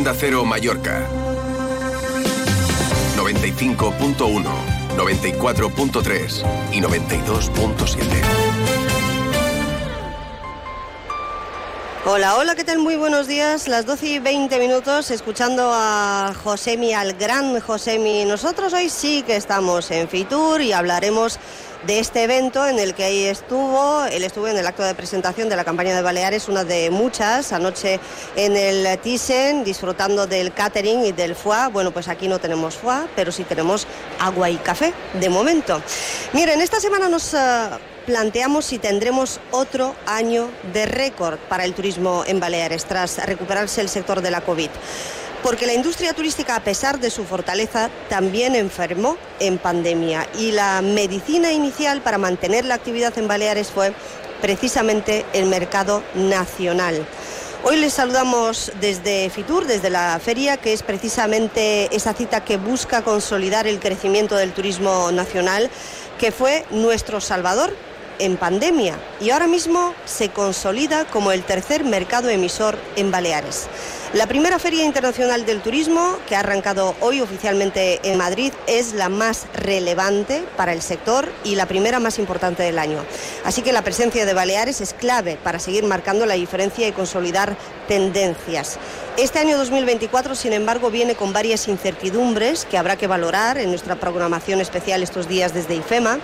Onda Cero Mallorca. 95.1, 94.3 y 92.7. Hola, hola, ¿qué tal? Muy buenos días. Las 12 y 20 minutos escuchando a Josemi, al gran Josemi. Nosotros hoy sí que estamos en Fitur y hablaremos de este evento en el que ahí estuvo. Él estuvo en el acto de presentación de la campaña de Baleares, una de muchas, anoche en el Thyssen, disfrutando del catering y del foie. Bueno, pues aquí no tenemos foie, pero sí tenemos agua y café, de momento. Miren, esta semana nos... eh, planteamos si tendremos otro año de récord para el turismo en Baleares tras recuperarse el sector de la COVID porque la industria turística, a pesar de su fortaleza, también enfermó en pandemia y la medicina inicial para mantener la actividad en Baleares fue precisamente el mercado nacional. Hoy les saludamos desde Fitur, desde la feria, que es precisamente esa cita que busca consolidar el crecimiento del turismo nacional, que fue nuestro salvador en pandemia y ahora mismo se consolida como el tercer mercado emisor en Baleares. La primera Feria Internacional del Turismo, que ha arrancado hoy oficialmente en Madrid, es la más relevante para el sector y la primera más importante del año. Así que la presencia de Baleares es clave para seguir marcando la diferencia y consolidar tendencias. Este año 2024, sin embargo, viene con varias incertidumbres que habrá que valorar en nuestra programación especial estos días desde IFEMA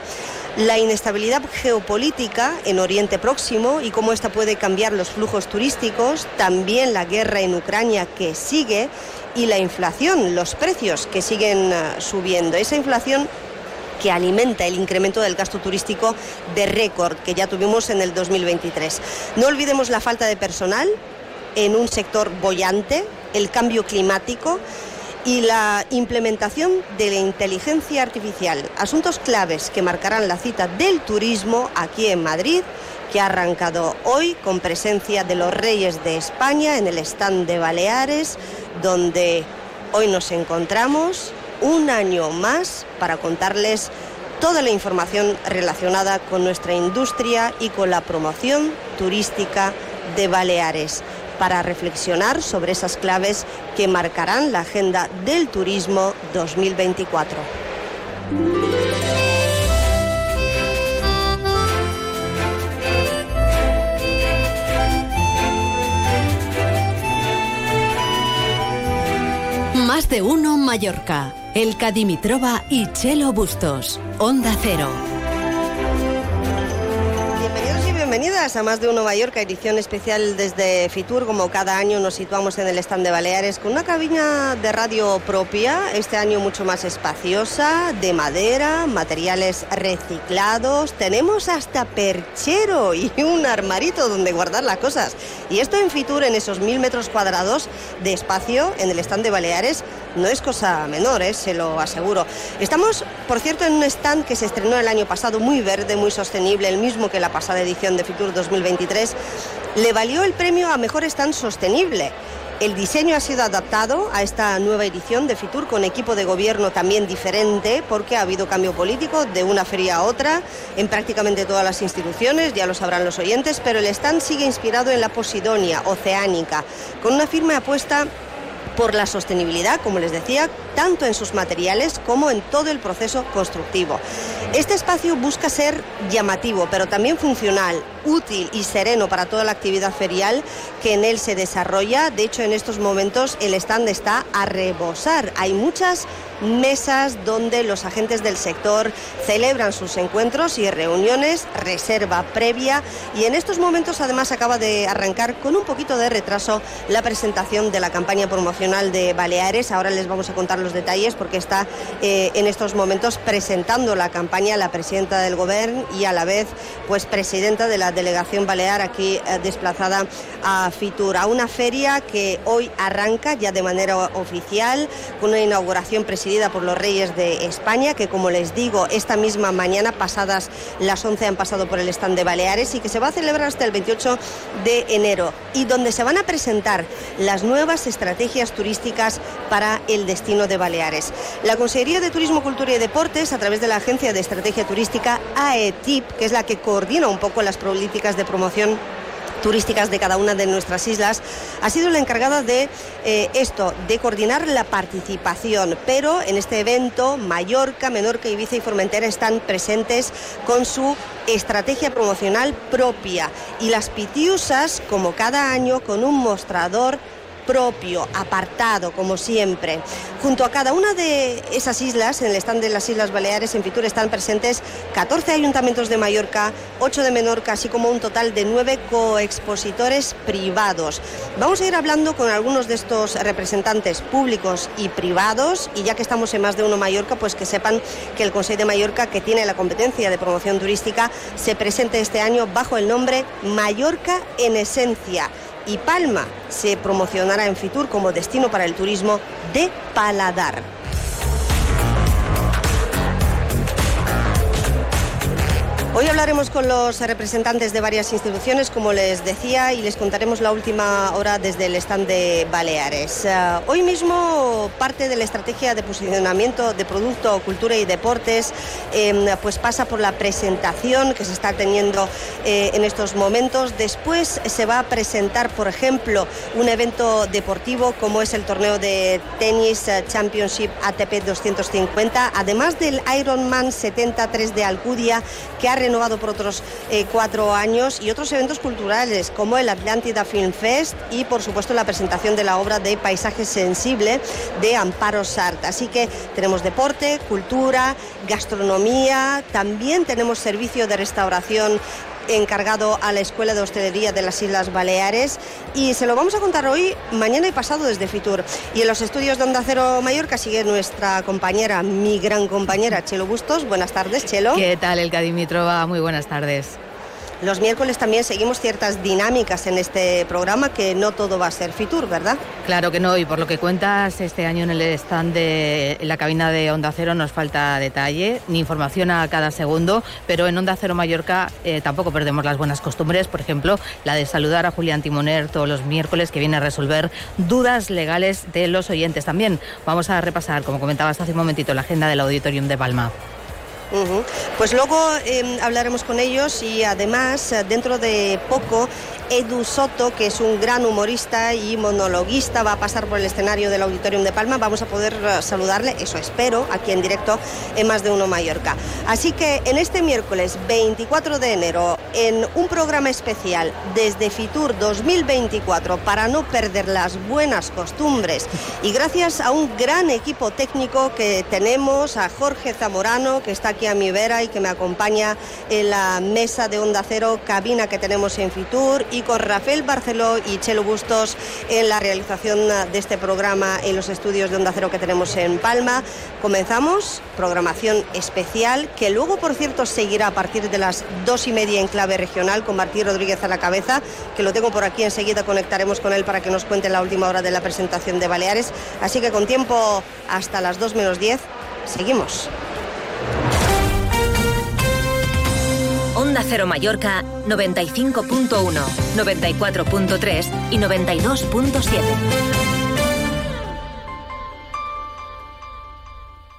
la inestabilidad geopolítica en Oriente Próximo y cómo esta puede cambiar los flujos turísticos, también la guerra en Ucrania que sigue y la inflación, los precios que siguen eh, subiendo. Esa inflación que alimenta el incremento del gasto turístico de récord que ya tuvimos en el 2023. No olvidemos la falta de personal en un sector bollante, el cambio climático y la implementación de la inteligencia artificial, asuntos claves que marcarán la cita del turismo aquí en Madrid, que ha arrancado hoy con presencia de los Reyes de España en el stand de Baleares, donde hoy nos encontramos un año más para contarles toda la información relacionada con nuestra industria y con la promoción turística de Baleares para reflexionar sobre esas claves que marcarán la agenda del turismo 2024. Más de uno Mallorca. El Cadimitrova y Chelo Bustos. Onda Cero. Bienvenidas a Más de Uno Mallorca, edición especial desde Fitur. Como cada año nos situamos en el stand de Baleares con una cabina de radio propia, este año mucho más espaciosa, de madera, materiales reciclados. Tenemos hasta perchero y un armarito donde guardar las cosas. Y esto en Fitur, en esos mil metros cuadrados de espacio en el stand de Baleares, no es cosa menor, ¿eh? se lo aseguro. Estamos, por cierto, en un stand que se estrenó el año pasado, muy verde, muy sostenible, el mismo que la pasada edición de Fitur 2023. Le valió el premio a Mejor Stand Sostenible. El diseño ha sido adaptado a esta nueva edición de Fitur con equipo de gobierno también diferente porque ha habido cambio político de una feria a otra en prácticamente todas las instituciones, ya lo sabrán los oyentes, pero el stand sigue inspirado en la Posidonia oceánica, con una firme apuesta por la sostenibilidad, como les decía, tanto en sus materiales como en todo el proceso constructivo. Este espacio busca ser llamativo, pero también funcional, útil y sereno para toda la actividad ferial que en él se desarrolla. De hecho, en estos momentos el stand está a rebosar. Hay muchas mesas donde los agentes del sector celebran sus encuentros y reuniones, reserva previa y en estos momentos además acaba de arrancar con un poquito de retraso la presentación de la campaña promocional de Baleares. Ahora les vamos a contar los detalles porque está eh, en estos momentos presentando la campaña la presidenta del gobierno y a la vez pues presidenta de la delegación balear aquí eh, desplazada a Fitur, a una feria que hoy arranca ya de manera oficial con una inauguración presidida por los Reyes de España, que como les digo, esta misma mañana, pasadas las 11, han pasado por el stand de Baleares y que se va a celebrar hasta el 28 de enero y donde se van a presentar las nuevas estrategias turísticas para el destino de Baleares. La Consejería de Turismo, Cultura y Deportes, a través de la Agencia de Estrategia Turística AETIP, que es la que coordina un poco las políticas de promoción turísticas de cada una de nuestras islas, ha sido la encargada de eh, esto, de coordinar la participación. Pero en este evento, Mallorca, Menorca, Ibiza y Formentera están presentes con su estrategia promocional propia y las Pitiusas, como cada año, con un mostrador propio, apartado, como siempre. Junto a cada una de esas islas, en el stand de las Islas Baleares, en Fitur, están presentes 14 ayuntamientos de Mallorca, 8 de Menorca, así como un total de 9 coexpositores privados. Vamos a ir hablando con algunos de estos representantes públicos y privados, y ya que estamos en más de uno Mallorca, pues que sepan que el Consejo de Mallorca, que tiene la competencia de promoción turística, se presente este año bajo el nombre Mallorca en Esencia y Palma se promocionará en Fitur como destino para el turismo de paladar. Hoy hablaremos con los representantes de varias instituciones, como les decía, y les contaremos la última hora desde el stand de Baleares. Eh, hoy mismo parte de la estrategia de posicionamiento de producto, cultura y deportes em, pues pasa por la presentación que se está teniendo eh, en estos momentos. Después se va a presentar, por ejemplo, un evento deportivo como es el torneo de tenis eh, Championship ATP 250, además del Ironman 73 de Alcudia que ha renovado por otros eh, cuatro años y otros eventos culturales como el Atlántida Film Fest y por supuesto la presentación de la obra de Paisaje Sensible de Amparo Sart. Así que tenemos deporte, cultura, gastronomía, también tenemos servicio de restauración encargado a la Escuela de Hostelería de las Islas Baleares y se lo vamos a contar hoy, mañana y pasado desde Fitur. Y en los estudios de Onda Cero Mallorca sigue nuestra compañera, mi gran compañera Chelo Bustos. Buenas tardes, Chelo. ¿Qué tal, el Dimitrova? Muy buenas tardes. Los miércoles también seguimos ciertas dinámicas en este programa, que no todo va a ser Fitur, ¿verdad? Claro que no, y por lo que cuentas, este año en el stand de la cabina de Onda Cero nos falta detalle, ni información a cada segundo, pero en Onda Cero Mallorca eh, tampoco perdemos las buenas costumbres, por ejemplo, la de saludar a Julián Timoner todos los miércoles, que viene a resolver dudas legales de los oyentes. También vamos a repasar, como comentabas hace un momentito, la agenda del Auditorium de Palma. Pues luego em, hablaremos con ellos y además eh, dentro de poco Edu Soto, que es un gran humorista y monologuista, va a pasar por el escenario del Auditorium de Palma. Vamos a poder eh, saludarle, eso espero, aquí en directo en Más de Uno Mallorca. Así que en este miércoles 24 de enero, en un programa especial desde Fitur 2024, para no perder las buenas costumbres y gracias a un gran equipo técnico que tenemos, a Jorge Zamorano, que está aquí a mi vera y que me acompaña en la mesa de Onda Cero, cabina que tenemos en Fitur y con Rafael Barceló y Chelo Bustos en la realización de este programa en los estudios de Onda Cero que tenemos en Palma. Comenzamos programación especial que luego, por cierto, seguirá a partir de las dos y media en clave regional con Martí Rodríguez a la cabeza, que lo tengo por aquí enseguida, conectaremos con él para que nos cuente la última hora de la presentación de Baleares. Así que con tiempo hasta las 2 menos 10, seguimos. Onda Cero Mallorca 95.1, 94.3 y 92.7.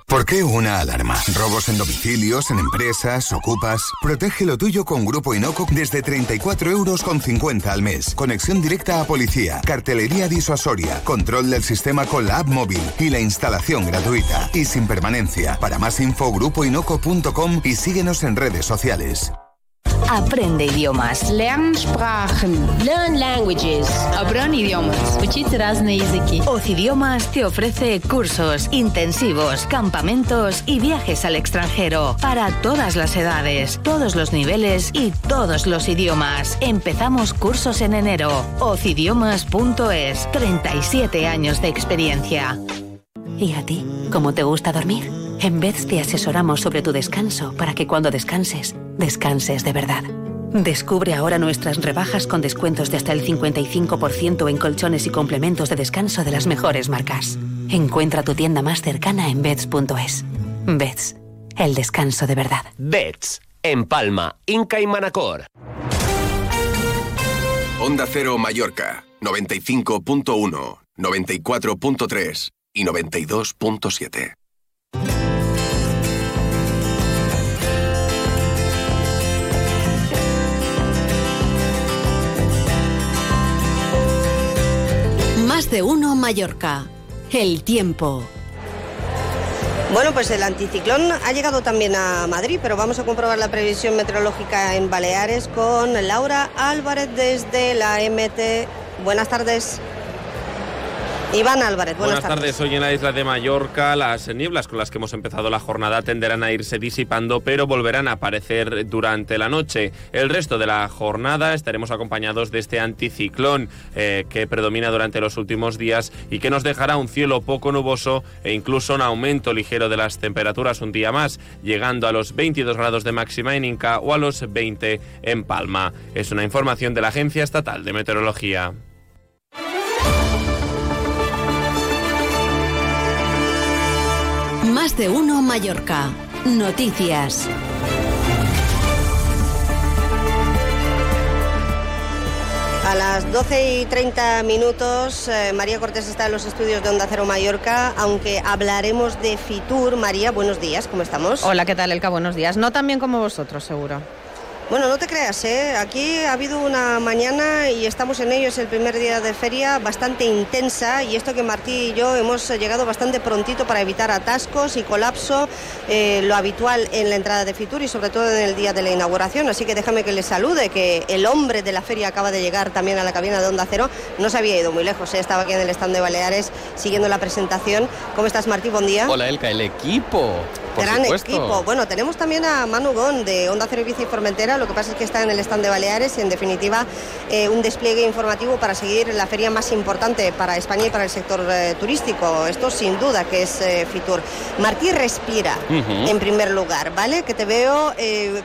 ¿Por qué una alarma? ¿Robos en domicilios, en empresas, ocupas? Protege lo tuyo con Grupo Inoco desde 34 euros con 50 al mes. Conexión directa a policía, cartelería disuasoria, control del sistema con la app móvil y la instalación gratuita. Y sin permanencia. Para más info, grupoinoco.com y síguenos en redes sociales. Aprende idiomas. Lernsprachen. Learn languages. Aprende idiomas. Oz Idiomas te ofrece cursos, intensivos, campamentos y viajes al extranjero para todas las edades, todos los niveles y todos los idiomas. Empezamos cursos en enero. Ocidiomas.es. 37 años de experiencia. ¿Y a ti? ¿Cómo te gusta dormir? En vez te asesoramos sobre tu descanso para que cuando descanses descanses de verdad. Descubre ahora nuestras rebajas con descuentos de hasta el 55% en colchones y complementos de descanso de las mejores marcas. Encuentra tu tienda más cercana en beds.es. Beds, el descanso de verdad. Beds, en Palma, Inca y Manacor. Onda Cero Mallorca, 95.1, 94.3 y 92.7. De uno Mallorca. El tiempo. Bueno, pues el anticiclón ha llegado también a Madrid, pero vamos a comprobar la previsión meteorológica en Baleares con Laura Álvarez desde la MT. Buenas tardes. Iván Álvarez, buenas, buenas tardes. Hoy en la isla de Mallorca las nieblas con las que hemos empezado la jornada tenderán a irse disipando, pero volverán a aparecer durante la noche. El resto de la jornada estaremos acompañados de este anticiclón eh, que predomina durante los últimos días y que nos dejará un cielo poco nuboso e incluso un aumento ligero de las temperaturas un día más, llegando a los 22 grados de máxima en Inca o a los 20 en Palma. Es una información de la Agencia Estatal de Meteorología. Más de uno Mallorca. Noticias. A las 12 y 30 minutos, eh, María Cortés está en los estudios de Onda Cero Mallorca, aunque hablaremos de Fitur. María, buenos días, ¿cómo estamos? Hola, ¿qué tal, Elka? Buenos días. No tan bien como vosotros, seguro. Bueno, no te creas, ¿eh? aquí ha habido una mañana y estamos en ello, es el primer día de feria bastante intensa y esto que Martí y yo hemos llegado bastante prontito para evitar atascos y colapso, eh, lo habitual en la entrada de Fitur y sobre todo en el día de la inauguración. Así que déjame que le salude, que el hombre de la feria acaba de llegar también a la cabina de Onda Cero, no se había ido muy lejos, ¿eh? estaba aquí en el stand de Baleares siguiendo la presentación. ¿Cómo estás Martí? Buen día. Hola Elka, el equipo. Gran equipo. Bueno, tenemos también a Manu Gon de Onda Cero y Bici Formentera. Lo que pasa es que está en el stand de Baleares y, en definitiva, eh, un despliegue informativo para seguir la feria más importante para España y para el sector eh, turístico. Esto, sin duda, que es eh, Fitur. Martí respira, en primer lugar, ¿vale? Que te veo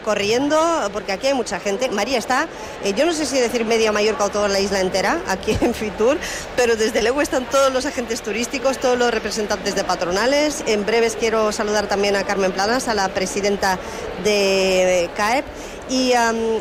corriendo, porque aquí hay mucha gente. María está, yo no sé si decir media Mallorca o toda la isla entera, aquí en Fitur, pero desde luego están todos los agentes turísticos, todos los representantes de patronales. En breves quiero saludar también a Carmen Planas, a la presidenta de CAEP. Y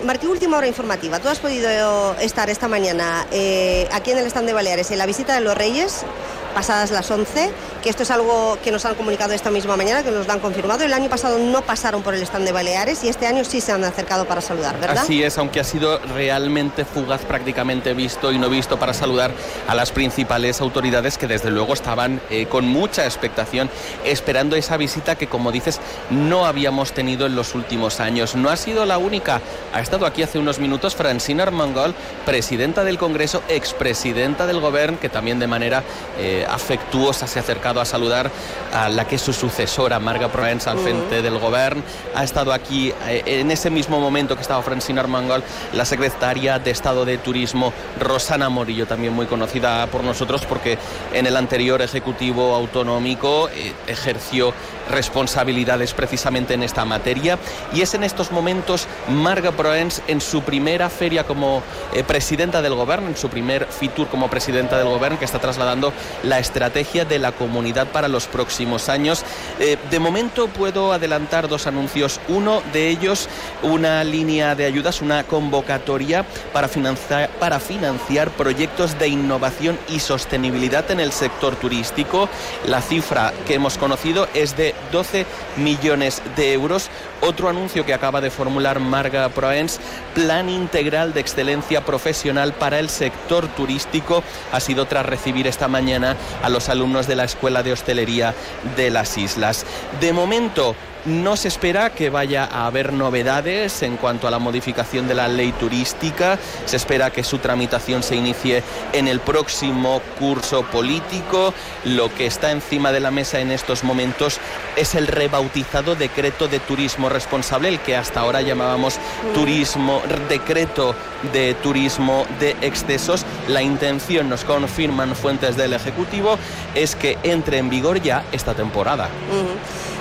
Martí, última hora informativa. Tú has podido estar esta mañana eh, aquí en el stand de Baleares en la visita de los Reyes pasadas las 11, que esto es algo que nos han comunicado esta misma mañana, que nos lo han confirmado. El año pasado no pasaron por el stand de Baleares y este año sí se han acercado para saludar, ¿verdad? Así es, aunque ha sido realmente fugaz, prácticamente visto y no visto para saludar a las principales autoridades que desde luego estaban eh, con mucha expectación esperando esa visita que, como dices, no habíamos tenido en los últimos años. No ha sido la única. Ha estado aquí hace unos minutos Francina Armengol, presidenta del Congreso, expresidenta del Gobierno, que también de manera eh, afectuosa se ha acercado a saludar a la que es su sucesora, Marga Provenza, al frente del gobierno. Ha estado aquí eh, en ese mismo momento que estaba Francina Armengol, la secretaria de Estado de Turismo, Rosana Morillo, también muy conocida por nosotros porque en el anterior Ejecutivo Autonómico eh, ejerció responsabilidades precisamente en esta materia. Y es en estos momentos Marga Proens en su primera feria como eh, presidenta del gobierno, en su primer Fitur como presidenta del gobierno que está trasladando la estrategia de la comunidad para los próximos años. Eh, de momento puedo adelantar dos anuncios. Uno de ellos, una línea de ayudas, una convocatoria para financiar, para financiar proyectos de innovación y sostenibilidad en el sector turístico. La cifra que hemos conocido es de 12 millones de euros. Otro anuncio que acaba de formular Marga Proens, Plan Integral de Excelencia Profesional para el Sector Turístico, ha sido tras recibir esta mañana a los alumnos de la Escuela de Hostelería de las Islas. De momento, no se espera que vaya a haber novedades en cuanto a la modificación de la ley turística. Se espera que su tramitación se inicie en el próximo curso político. Lo que está encima de la mesa en estos momentos es el rebautizado decreto de turismo responsable, el que hasta ahora llamábamos turismo, decreto de turismo de excesos. La intención, nos confirman fuentes del Ejecutivo, es que entre en vigor ya esta temporada.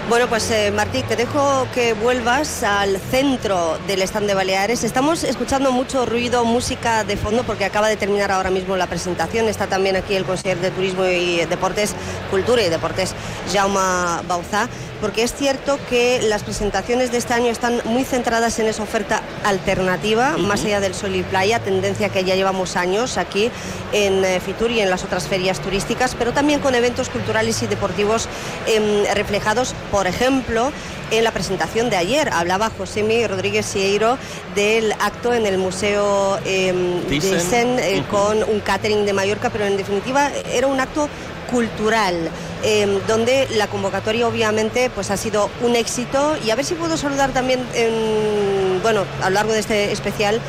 Bueno, pues eh, Martí, te dejo que vuelvas al centro del stand de Baleares. Estamos escuchando mucho ruido, música de fondo, porque acaba de terminar ahora mismo la presentación. Está también aquí el consejero de Turismo y Deportes, Cultura y Deportes, Jaume Bauzá porque es cierto que las presentaciones de este año están muy centradas en esa oferta alternativa, más allá del sol y playa, tendencia que ya llevamos años aquí en eh, Fitur y en las otras ferias turísticas, pero también con eventos culturales y deportivos em, reflejados por ejemplo, en la presentación de ayer. Hablaba Josemi Rodríguez Sieiro del acto en el Museo eh, Thyssen, eh, con un catering de Mallorca, pero en definitiva era un acto cultural, eh, donde la convocatoria obviamente pues ha sido un éxito y a ver si puedo saludar también en, bueno, a lo largo de este especial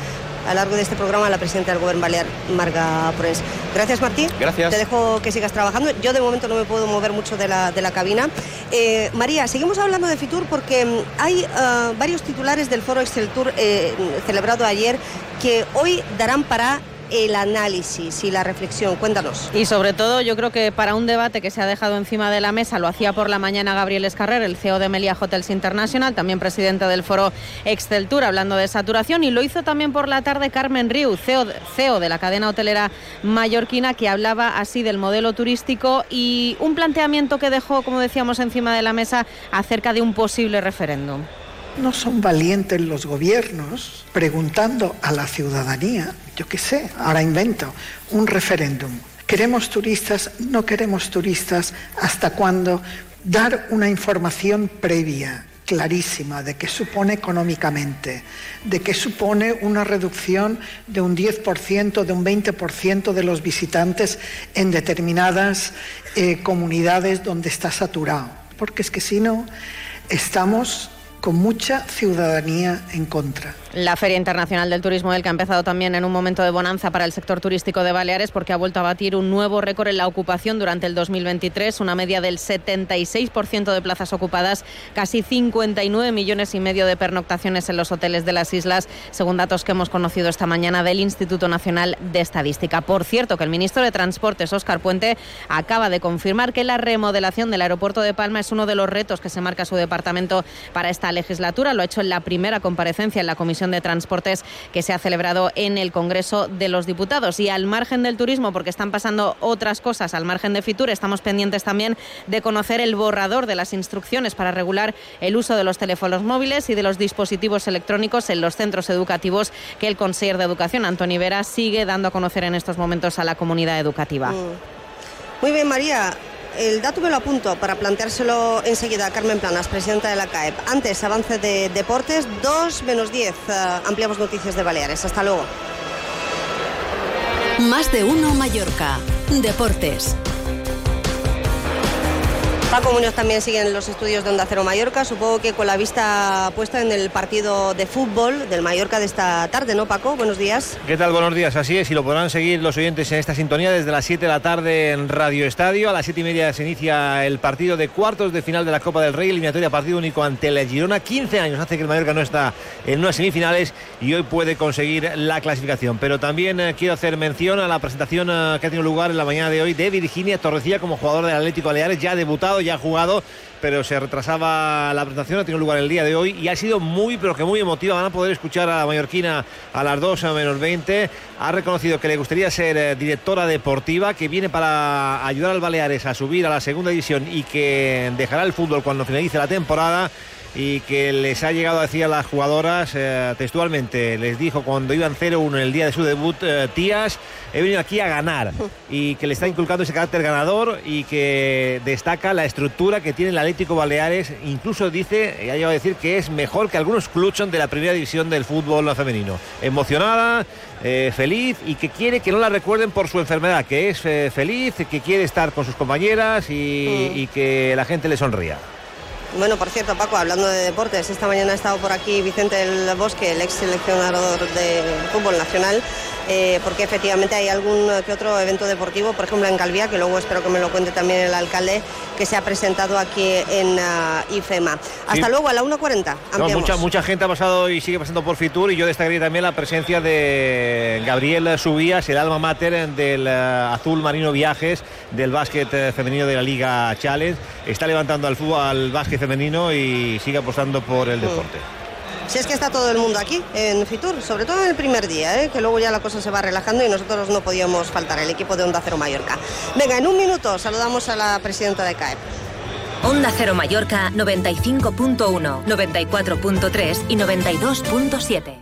a lo largo de este programa la presidenta del Gobierno Balear, Marga Pres. Gracias, Martín. Gracias. Te dejo que sigas trabajando. Yo de momento no me puedo mover mucho de la, de la cabina. Eh, María, seguimos hablando de Fitur porque mm, hay uh, varios titulares del foro Excel Tour eh, celebrado ayer que hoy darán para el análisis y la reflexión. Cuéntanos. Y sobre todo, yo creo que para un debate que se ha dejado encima de la mesa, lo hacía por la mañana Gabriel Escarrer, el CEO de Melia Hotels International, también presidente del foro Exceltur, hablando de saturación, y lo hizo también por la tarde Carmen Riu, CEO, CEO de la cadena hotelera mallorquina, que hablaba así del modelo turístico y un planteamiento que dejó, como decíamos, encima de la mesa acerca de un posible referéndum. No son valientes los gobiernos preguntando a la ciudadanía, yo qué sé, ahora invento, un referéndum. ¿Queremos turistas? ¿No queremos turistas? ¿Hasta cuándo? Dar una información previa, clarísima, de qué supone económicamente, de qué supone una reducción de un 10%, de un 20% de los visitantes en determinadas eh, comunidades donde está saturado. Porque es que si no, estamos con mucha ciudadanía en contra. La Feria Internacional del Turismo del que ha empezado también en un momento de bonanza para el sector turístico de Baleares porque ha vuelto a batir un nuevo récord en la ocupación durante el 2023, una media del 76% de plazas ocupadas, casi 59 millones y medio de pernoctaciones en los hoteles de las islas, según datos que hemos conocido esta mañana del Instituto Nacional de Estadística. Por cierto, que el ministro de Transportes, Óscar Puente, acaba de confirmar que la remodelación del aeropuerto de Palma es uno de los retos que se marca su departamento para esta legislatura. Lo ha hecho en la primera comparecencia en la Comisión de Transportes que se ha celebrado en el Congreso de los Diputados. Y al margen del turismo, porque están pasando otras cosas, al margen de Fitur, estamos pendientes también de conocer el borrador de las instrucciones para regular el uso de los teléfonos móviles y de los dispositivos electrónicos en los centros educativos que el consejero de Educación, Antoni Vera, sigue dando a conocer en estos momentos a la comunidad educativa. Mm. Muy bien, María. El dato me lo apunto para planteárselo enseguida a Carmen Planas, presidenta de la CAEP. Antes, avance de deportes, 2 menos 10. Uh, ampliamos noticias de Baleares. Hasta luego. Más de uno Mallorca. Deportes. Paco Muñoz también sigue en los estudios de Onda Cero Mallorca, supongo que con la vista puesta en el partido de fútbol del Mallorca de esta tarde, ¿no, Paco? Buenos días. ¿Qué tal? Buenos días, así es, y lo podrán seguir los oyentes en esta sintonía desde las 7 de la tarde en Radio Estadio. A las 7 y media se inicia el partido de cuartos de final de la Copa del Rey, eliminatoria partido único ante la Girona. 15 años hace que el Mallorca no está en unas semifinales y hoy puede conseguir la clasificación. Pero también eh, quiero hacer mención a la presentación eh, que ha tenido lugar en la mañana de hoy de Virginia Torrecilla como jugador del Atlético Baleares, ya debutado ya ha jugado, pero se retrasaba la presentación, ha tenido lugar el día de hoy y ha sido muy, pero que muy emotiva. Van a poder escuchar a la mallorquina a las 2 a menos 20. Ha reconocido que le gustaría ser eh, directora deportiva, que viene para ayudar al Baleares a subir a la segunda división y que dejará el fútbol cuando finalice la temporada y que les ha llegado a decir a las jugadoras eh, textualmente, les dijo cuando iban 0-1 en el día de su debut, eh, tías, he venido aquí a ganar y que le está inculcando ese carácter ganador y que destaca la estructura que tiene el Atlético Baleares, incluso dice, ha llegado a decir que es mejor que algunos clubes de la primera división del fútbol femenino. Emocionada, eh, feliz y que quiere que no la recuerden por su enfermedad, que es feliz, que quiere estar con sus compañeras y, y que la gente le sonría. Bueno, por cierto, Paco, hablando de deportes, esta mañana ha estado por aquí Vicente del Bosque, el ex seleccionador de fútbol nacional, eh, porque efectivamente hay algún que otro evento deportivo, por ejemplo en Calvía, que luego espero que me lo cuente también el alcalde, que se ha presentado aquí en uh, IFEMA. Hasta luego, a la 1.40. No, mucha, mucha gente ha pasado y sigue pasando por Fitur y yo destacaría también la presencia de Gabriel Subías, el alma mater del uh, Azul Marino Viajes, del básquet uh, femenino de la Liga Challenge. Está levantando al fútbol, al básquet femenino y sigue apostando por el deporte. Si es que está todo el mundo aquí en Fitur, sobre todo en el primer día, ¿eh? que luego ya la cosa se va relajando y nosotros no podíamos faltar, el equipo de Onda Cero Mallorca. Venga, en un minuto saludamos a la presidenta de CAEP. Onda Cero Mallorca 95.1, 94.3 y 92.7.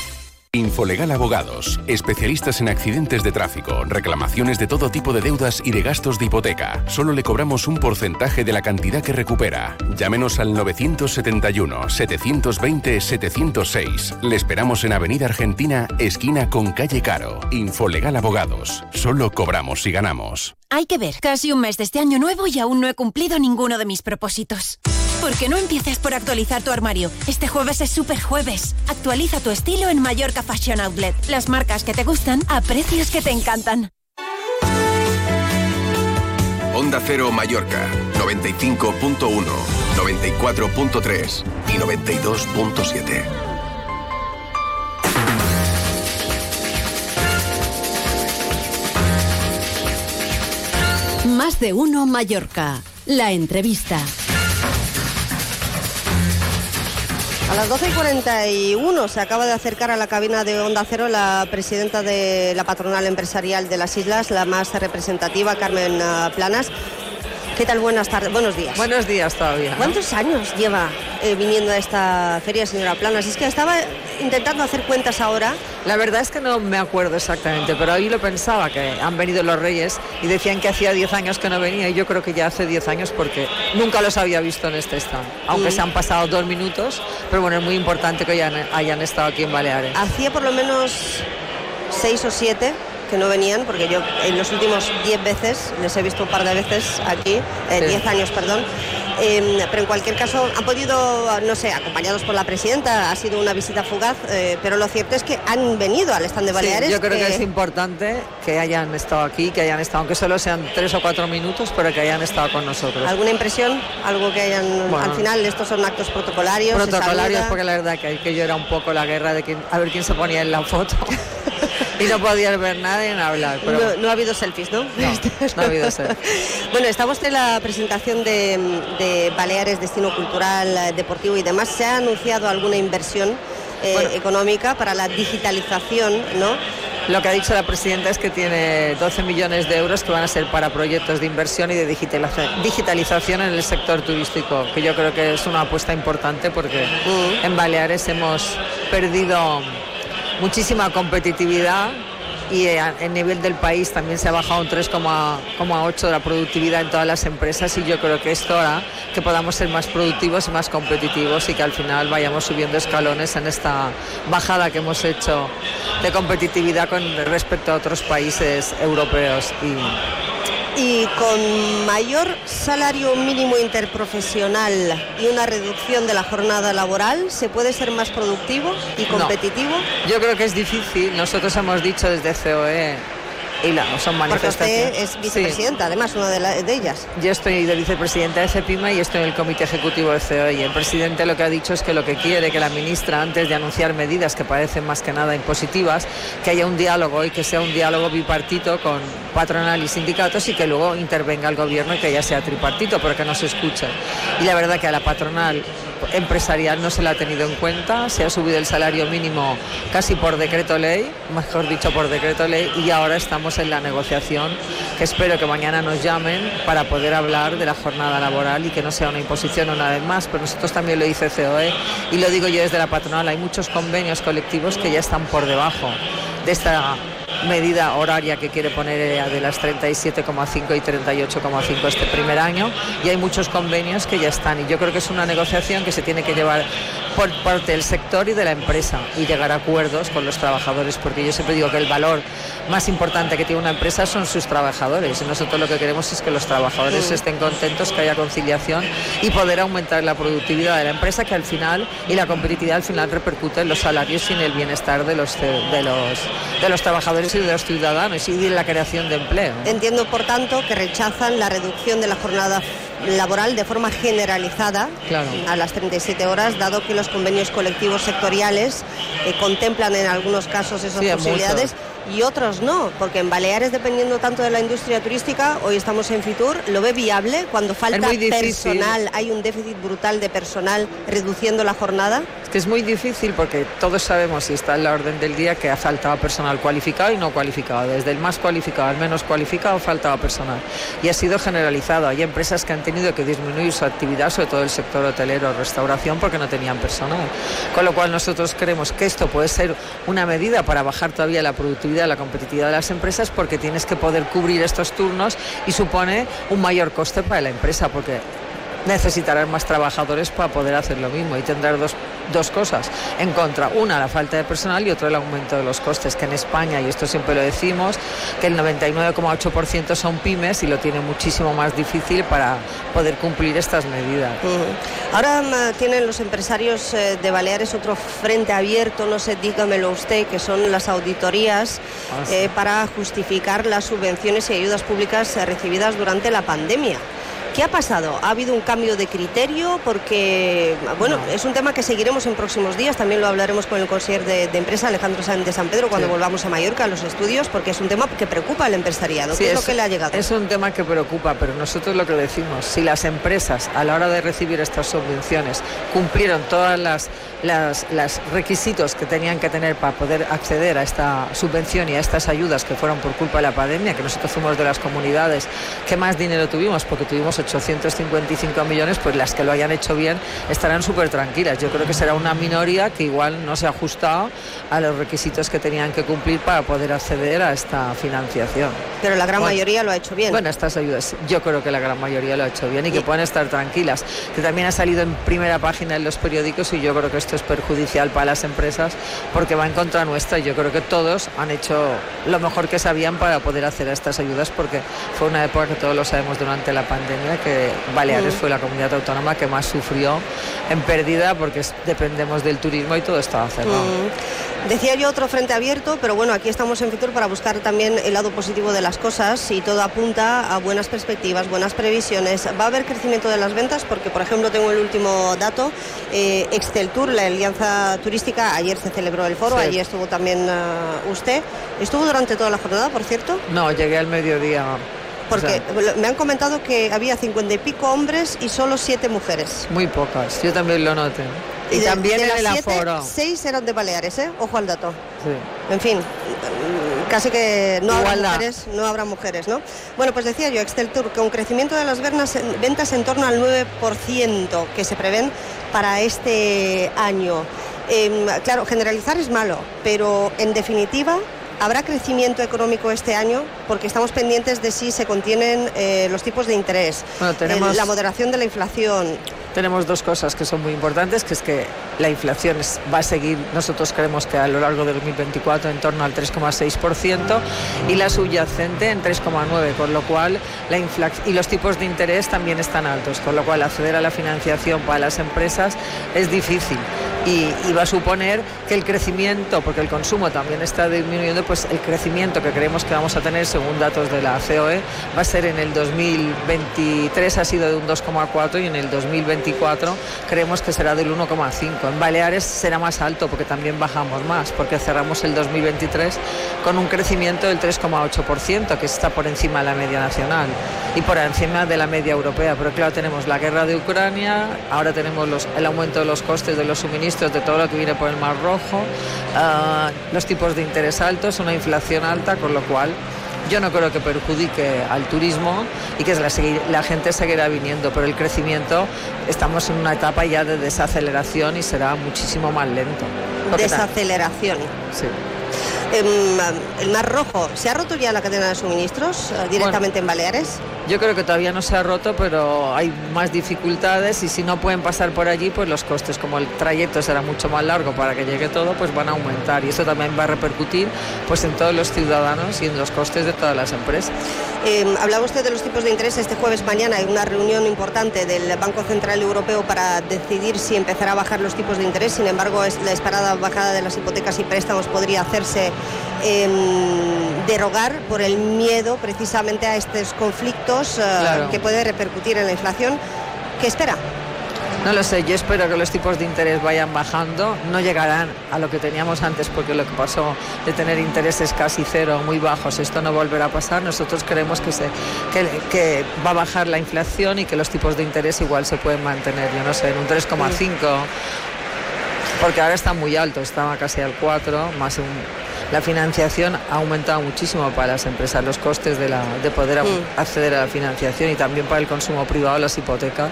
Infolegal Abogados, especialistas en accidentes de tráfico, reclamaciones de todo tipo de deudas y de gastos de hipoteca. Solo le cobramos un porcentaje de la cantidad que recupera. Llámenos al 971-720-706. Le esperamos en Avenida Argentina, esquina con calle Caro. Infolegal Abogados. Solo cobramos si ganamos. Hay que ver, casi un mes de este año nuevo y aún no he cumplido ninguno de mis propósitos. ¿Por qué no empieces por actualizar tu armario? Este jueves es super jueves. Actualiza tu estilo en Mallorca Fashion Outlet. Las marcas que te gustan a precios que te encantan. Onda Cero Mallorca, 95.1, 94.3 y 92.7. Más de uno Mallorca. La entrevista. A las 12 y 41 se acaba de acercar a la cabina de Onda Cero la presidenta de la patronal empresarial de las islas, la más representativa, Carmen ah, Planas. ¿Qué tal? Buenas tardes, buenos días. Buenos días todavía. ¿no? ¿Cuántos años lleva eh, viniendo a esta feria, señora Planas? Es que estaba intentando hacer cuentas ahora. La verdad es que no me acuerdo exactamente, pero ahí lo pensaba, que han venido los reyes y decían que hacía 10 años que no venía y yo creo que ya hace 10 años porque nunca los había visto en este stand, aunque Mm. se han pasado dos minutos, pero bueno, es muy importante que hayan, hayan estado aquí en Baleares. Hacía por lo menos seis o siete que no venían, porque yo en los últimos 10 veces, les he visto un par de veces aquí, eh, Sí. 10 años, perdón. Eh, pero en cualquier caso han podido, no sé, acompañados por la presidenta, ha sido una visita fugaz, eh, pero lo cierto es que han venido al stand de Sí, Baleares. yo creo que eh, es importante que hayan estado aquí, que hayan estado, aunque solo sean tres o cuatro minutos, pero que hayan estado con nosotros. ¿Alguna impresión? Algo que hayan, Bueno. al final estos son actos protocolarios. protocolarios porque la verdad que aquello era un poco la guerra de quién- a ver quién se ponía en la foto y no podías ver nadie ni hablar pero No, no ha habido selfies, ¿no? no, no ha habido selfies. Bueno, estamos en la presentación de, de Baleares, destino cultural, eh, deportivo y demás. ¿Se ha anunciado alguna inversión eh, económica para la digitalización, no? Lo que ha dicho la presidenta es que tiene 12 millones de euros que van a ser para proyectos de inversión y de digitaliza- digitalización en el sector turístico, que yo creo que es una apuesta importante porque en Baleares hemos perdido muchísima competitividad y eh, en nivel del país también se ha bajado un 3,8 de la productividad en todas las empresas y yo creo que esto hará que podamos ser más productivos y más competitivos y que al final vayamos subiendo escalones en esta bajada que hemos hecho de competitividad con respecto a otros países europeos Y con mayor salario mínimo interprofesional y una reducción de la jornada laboral, ¿se puede ser más productivo y No. competitivo? yo creo que es difícil. Nosotros hemos dicho desde COE y son Porque manifestaciones. usted es Sí. vicepresidenta, además, una de, la- de ellas. Yo estoy de vicepresidenta de CEPIMA y estoy en el comité ejecutivo de COE y el presidente lo que ha dicho es que lo que quiere que la ministra antes de anunciar medidas que parecen más que nada impositivas, que haya un diálogo y que sea un diálogo bipartito con patronal y sindicatos y que luego intervenga el gobierno y que ya sea tripartito, pero que no se escuche. Y la verdad que a la patronal empresarial no se la ha tenido en cuenta, se ha subido el salario mínimo casi por decreto ley, mejor dicho por decreto ley, y ahora estamos en la negociación que espero que mañana nos llamen para poder hablar de la jornada laboral y que no sea una imposición una vez más, pero nosotros también lo dice COE y lo digo yo desde la patronal, hay muchos convenios colectivos que ya están por debajo de esta medida horaria que quiere poner EA de las 37,5 y 38,5 este primer año y hay muchos convenios que ya están y yo creo que es una negociación que se tiene que llevar por parte del sector y de la empresa y llegar a acuerdos con los trabajadores porque yo siempre digo que el valor más importante que tiene una empresa son sus trabajadores y nosotros lo que queremos es que los trabajadores Mm. estén contentos, que haya conciliación y poder aumentar la productividad de la empresa que al final y la competitividad al final repercute en los salarios y en el bienestar de los, de los, de los trabajadores y de los ciudadanos y de la creación de empleo. Entiendo, por tanto, que rechazan la reducción de la jornada laboral de forma generalizada Claro. a las 37 horas, dado que los convenios colectivos sectoriales eh, contemplan en algunos casos esas Sí, posibilidades. Y otros no, porque en Baleares, dependiendo tanto de la industria turística, hoy estamos en Fitur, ¿lo ve viable cuando falta personal? Hay un déficit brutal de personal reduciendo la jornada. Es que es muy difícil porque todos sabemos, y está en la orden del día, que ha faltado personal cualificado y no cualificado. Desde el más cualificado al menos cualificado faltaba personal. Y ha sido generalizado. Hay empresas que han tenido que disminuir su actividad, sobre todo el sector hotelero, restauración, porque no tenían personal. Con lo cual nosotros creemos que esto puede ser una medida para bajar todavía la productividad, la competitividad de las empresas, porque tienes que poder cubrir estos turnos y supone un mayor coste para la empresa, porque necesitarán más trabajadores para poder hacer lo mismo y tendrá dos, dos cosas en contra. Una, la falta de personal y otra, el aumento de los costes, que en España, y esto siempre lo decimos, que el 99,8% son pymes y lo tiene muchísimo más difícil para poder cumplir estas medidas. Ahora mm, tienen los empresarios eh, de Baleares otro frente abierto, no sé, dígamelo usted, que son las auditorías ah, eh, para justificar las subvenciones y ayudas públicas eh, recibidas durante la pandemia. ¿Qué ha pasado? ¿Ha habido un cambio de criterio? Porque, bueno, es un tema que seguiremos en próximos días. También lo hablaremos con el consejero de, empresa, Alejandro Sánchez de San Pedro, cuando volvamos a Mallorca a los estudios, porque es un tema que preocupa al empresariado. ¿Qué es, lo que le ha llegado? Es un tema que preocupa, pero nosotros lo que decimos, si las empresas a la hora de recibir estas subvenciones cumplieron todas las los requisitos que tenían que tener para poder acceder a esta subvención y a estas ayudas que fueron por culpa de la pandemia, que nosotros fuimos de las comunidades que más dinero tuvimos, porque tuvimos 855 millones, pues las que lo hayan hecho bien estarán súper tranquilas. Yo creo que será una minoría que igual no se ha ajustado a los requisitos que tenían que cumplir para poder acceder a esta financiación. Pero la gran mayoría lo ha hecho bien. Bueno, estas ayudas, yo creo que la gran mayoría lo ha hecho bien y que pueden estar tranquilas. Que también ha salido en primera página en los periódicos y yo creo que esto es perjudicial para las empresas porque va en contra nuestra. Yo creo que todos han hecho lo mejor que sabían para poder hacer estas ayudas porque fue una época que todos lo sabemos durante la pandemia que Baleares mm. fue la comunidad autónoma que más sufrió en pérdida porque dependemos del turismo y todo estaba cerrado. Mm. Decía yo otro frente abierto, pero bueno, aquí estamos en Fitur para buscar también el lado positivo de las cosas y todo apunta a buenas perspectivas, buenas previsiones. ¿Va a haber crecimiento de las ventas? Porque, por ejemplo, tengo el último dato. Eh, Exceltur, la alianza turística, ayer se celebró el foro, allí estuvo también uh, usted. ¿Estuvo durante toda la jornada, por cierto? No, llegué al mediodía. Porque me han comentado que había cincuenta y pico hombres y solo siete mujeres. Muy pocas, yo también lo noté. Y, también en el aforo. Seis eran de Baleares, ¿eh? Ojo al dato. En fin, casi que no habrá mujeres, no habrá mujeres, ¿no? Bueno, pues decía yo, Excel Tour, con un crecimiento de las ventas en torno al 9% que se prevén para este año. Em, claro, generalizar es malo, pero en definitiva ¿Habrá crecimiento económico este año? Porque estamos pendientes de si se contienen eh, los tipos de interés, tenemos... la moderación de la inflación tenemos dos cosas que son muy importantes, que es que la inflación va a seguir, nosotros creemos que a lo largo de 2024 en torno al 3,6% y la subyacente en 3,9%, con lo cual la inflación y los tipos de interés también están altos, con lo cual acceder a la financiación para las empresas es difícil y, va a suponer que el crecimiento, porque el consumo también está disminuyendo, pues el crecimiento que creemos que vamos a tener según datos de la COE va a ser en el 2023 ha sido de un 2,4 y en el 2024 creemos que será del 1,5. En Baleares será más alto porque también bajamos más, porque cerramos el 2023 con un crecimiento del 3,8%, que está por encima de la media nacional y por encima de la media europea. Pero claro, tenemos la guerra de Ucrania, ahora tenemos el aumento de los costes de los suministros, de todo lo que viene por el Mar Rojo, ah, los tipos de interés altos, una inflación alta, con lo cual yo no creo que perjudique al turismo y que la, gente seguirá viniendo, pero el crecimiento estamos en una etapa ya de desaceleración y será muchísimo más lento. Desaceleración. Sí. Em, el Mar Rojo, ¿se ha roto ya la cadena de suministros eh, directamente en Baleares? Yo creo que todavía no se ha roto, pero hay más dificultades y si no pueden pasar por allí, pues los costes, como el trayecto será mucho más largo para que llegue todo, pues van a aumentar y eso también va a repercutir pues en todos los ciudadanos y en los costes de todas las empresas. Eh, hablaba usted de los tipos de interés. Este jueves mañana hay una reunión importante del Banco Central Europeo para decidir si empezará a bajar los tipos de interés. Sin embargo, la esperada bajada de las hipotecas y préstamos podría hacerse derogar por el miedo precisamente a estos conflictos eh, que puede repercutir en la inflación. ¿Qué espera? No lo sé, yo espero que los tipos de interés vayan bajando. No llegarán a lo que teníamos antes porque lo que pasó de tener intereses casi cero, muy bajos, esto no volverá a pasar. Nosotros creemos que, se, que, que va a bajar la inflación y que los tipos de interés igual se pueden mantener, yo no sé, en un 3,5 porque ahora está muy alto, estaba casi al 4, más un, la financiación ha aumentado muchísimo para las empresas, los costes de, la, de poder Mm. acceder a la financiación y también para el consumo privado, las hipotecas,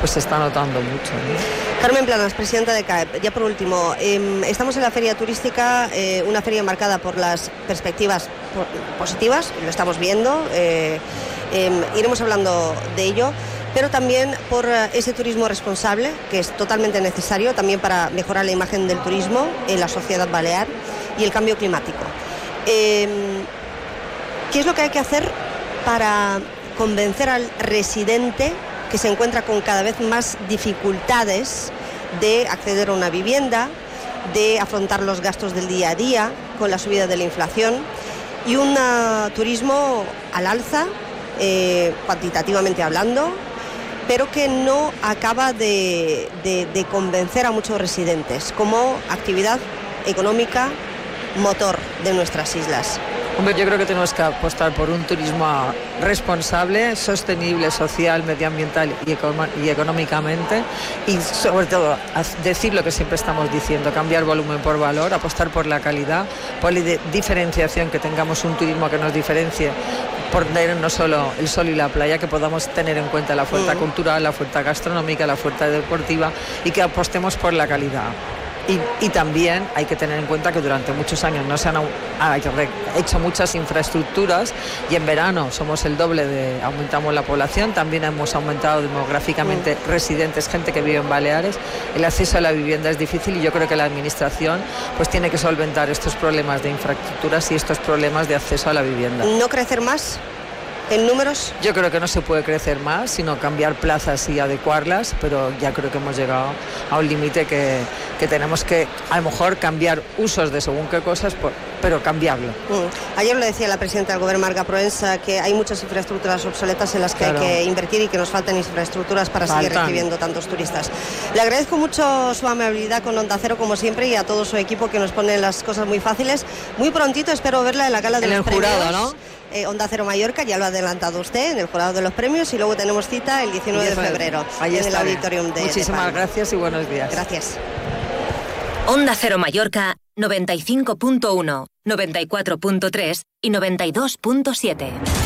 pues se está notando mucho. ¿no? Carmen Planas, presidenta de CAEP. Ya por último, eh, estamos en la feria turística, eh, una feria marcada por las perspectivas po- positivas, lo estamos viendo, eh, eh, iremos hablando de ello, pero también por eh, ese turismo responsable, que es totalmente necesario también para mejorar la imagen del turismo en la sociedad balear y el cambio climático. Eh, ¿Qué es lo que hay que hacer para convencer al residente que se encuentra con cada vez más dificultades de acceder a una vivienda, de afrontar los gastos del día a día con la subida de la inflación y un ah, turismo al alza, eh, cuantitativamente hablando, pero que no acaba de convencer a muchos residentes como actividad económica motor de nuestras islas. Hombre, yo creo que tenemos que apostar por un turismo responsable, sostenible, social, medioambiental y, económicamente y sobre todo decir lo que siempre estamos diciendo, cambiar volumen por valor, apostar por la calidad, por la diferenciación, que tengamos un turismo que nos diferencie por tener no solo el sol y la playa, que podamos tener en cuenta la oferta Mm. cultural, la oferta gastronómica, la oferta deportiva y que apostemos por la calidad. Y, y también hay que tener en cuenta que durante muchos años no se han re- hecho muchas infraestructuras y en verano somos el doble de aumentamos la población, también hemos aumentado demográficamente residentes, gente que vive en Baleares. El acceso a la vivienda es difícil y yo creo que la administración pues tiene que solventar estos problemas de infraestructuras y estos problemas de acceso a la vivienda. ¿No crecer más en números? Yo creo que no se puede crecer más, sino cambiar plazas y adecuarlas, pero ya creo que hemos llegado a un límite que, que tenemos que a lo mejor cambiar usos de según qué cosas, por- pero cambiarlo. Mm. Ayer lo decía la presidenta del Gobierno, Marga Proensa, que hay muchas infraestructuras obsoletas en las que Claro. hay que invertir y que nos faltan infraestructuras para seguir recibiendo tantos turistas. Le agradezco mucho su amabilidad con Onda Cero, como siempre, y a todo su equipo que nos pone las cosas muy fáciles. Muy prontito espero verla en la gala de En los el jurado. ¿no? Eh, Onda Cero Mallorca, ya lo ha adelantado usted, en el jurado de los premios, y luego tenemos cita el 19 de febrero Ahí en el auditorium de Muchísimas gracias y buenos días. Gracias. Onda Cero Mallorca 95.1, 94.3 y 92.7.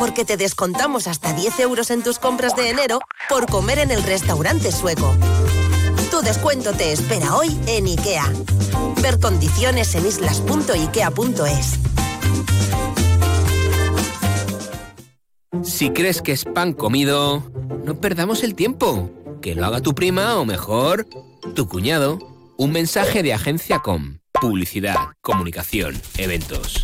porque te descontamos hasta 10 euros en tus compras de enero por comer en el restaurante sueco. Tu descuento te espera hoy en IKEA. Ver condiciones en islas.ikea.es. Si crees que es pan comido, no perdamos el tiempo. Que lo haga tu prima o mejor, tu cuñado. Un mensaje de Agencia Com. Publicidad, comunicación, eventos.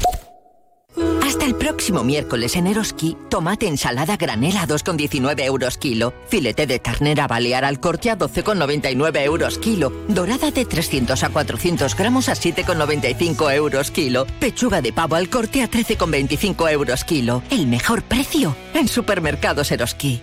Hasta el próximo miércoles en Eroski, tomate ensalada granela a 2,19 euros kilo, filete de ternera balear al corte a 12,99 euros kilo, dorada de 300 a 400 gramos a 7,95 euros kilo, pechuga de pavo al corte a 13,25 euros kilo. El mejor precio en supermercados Eroski.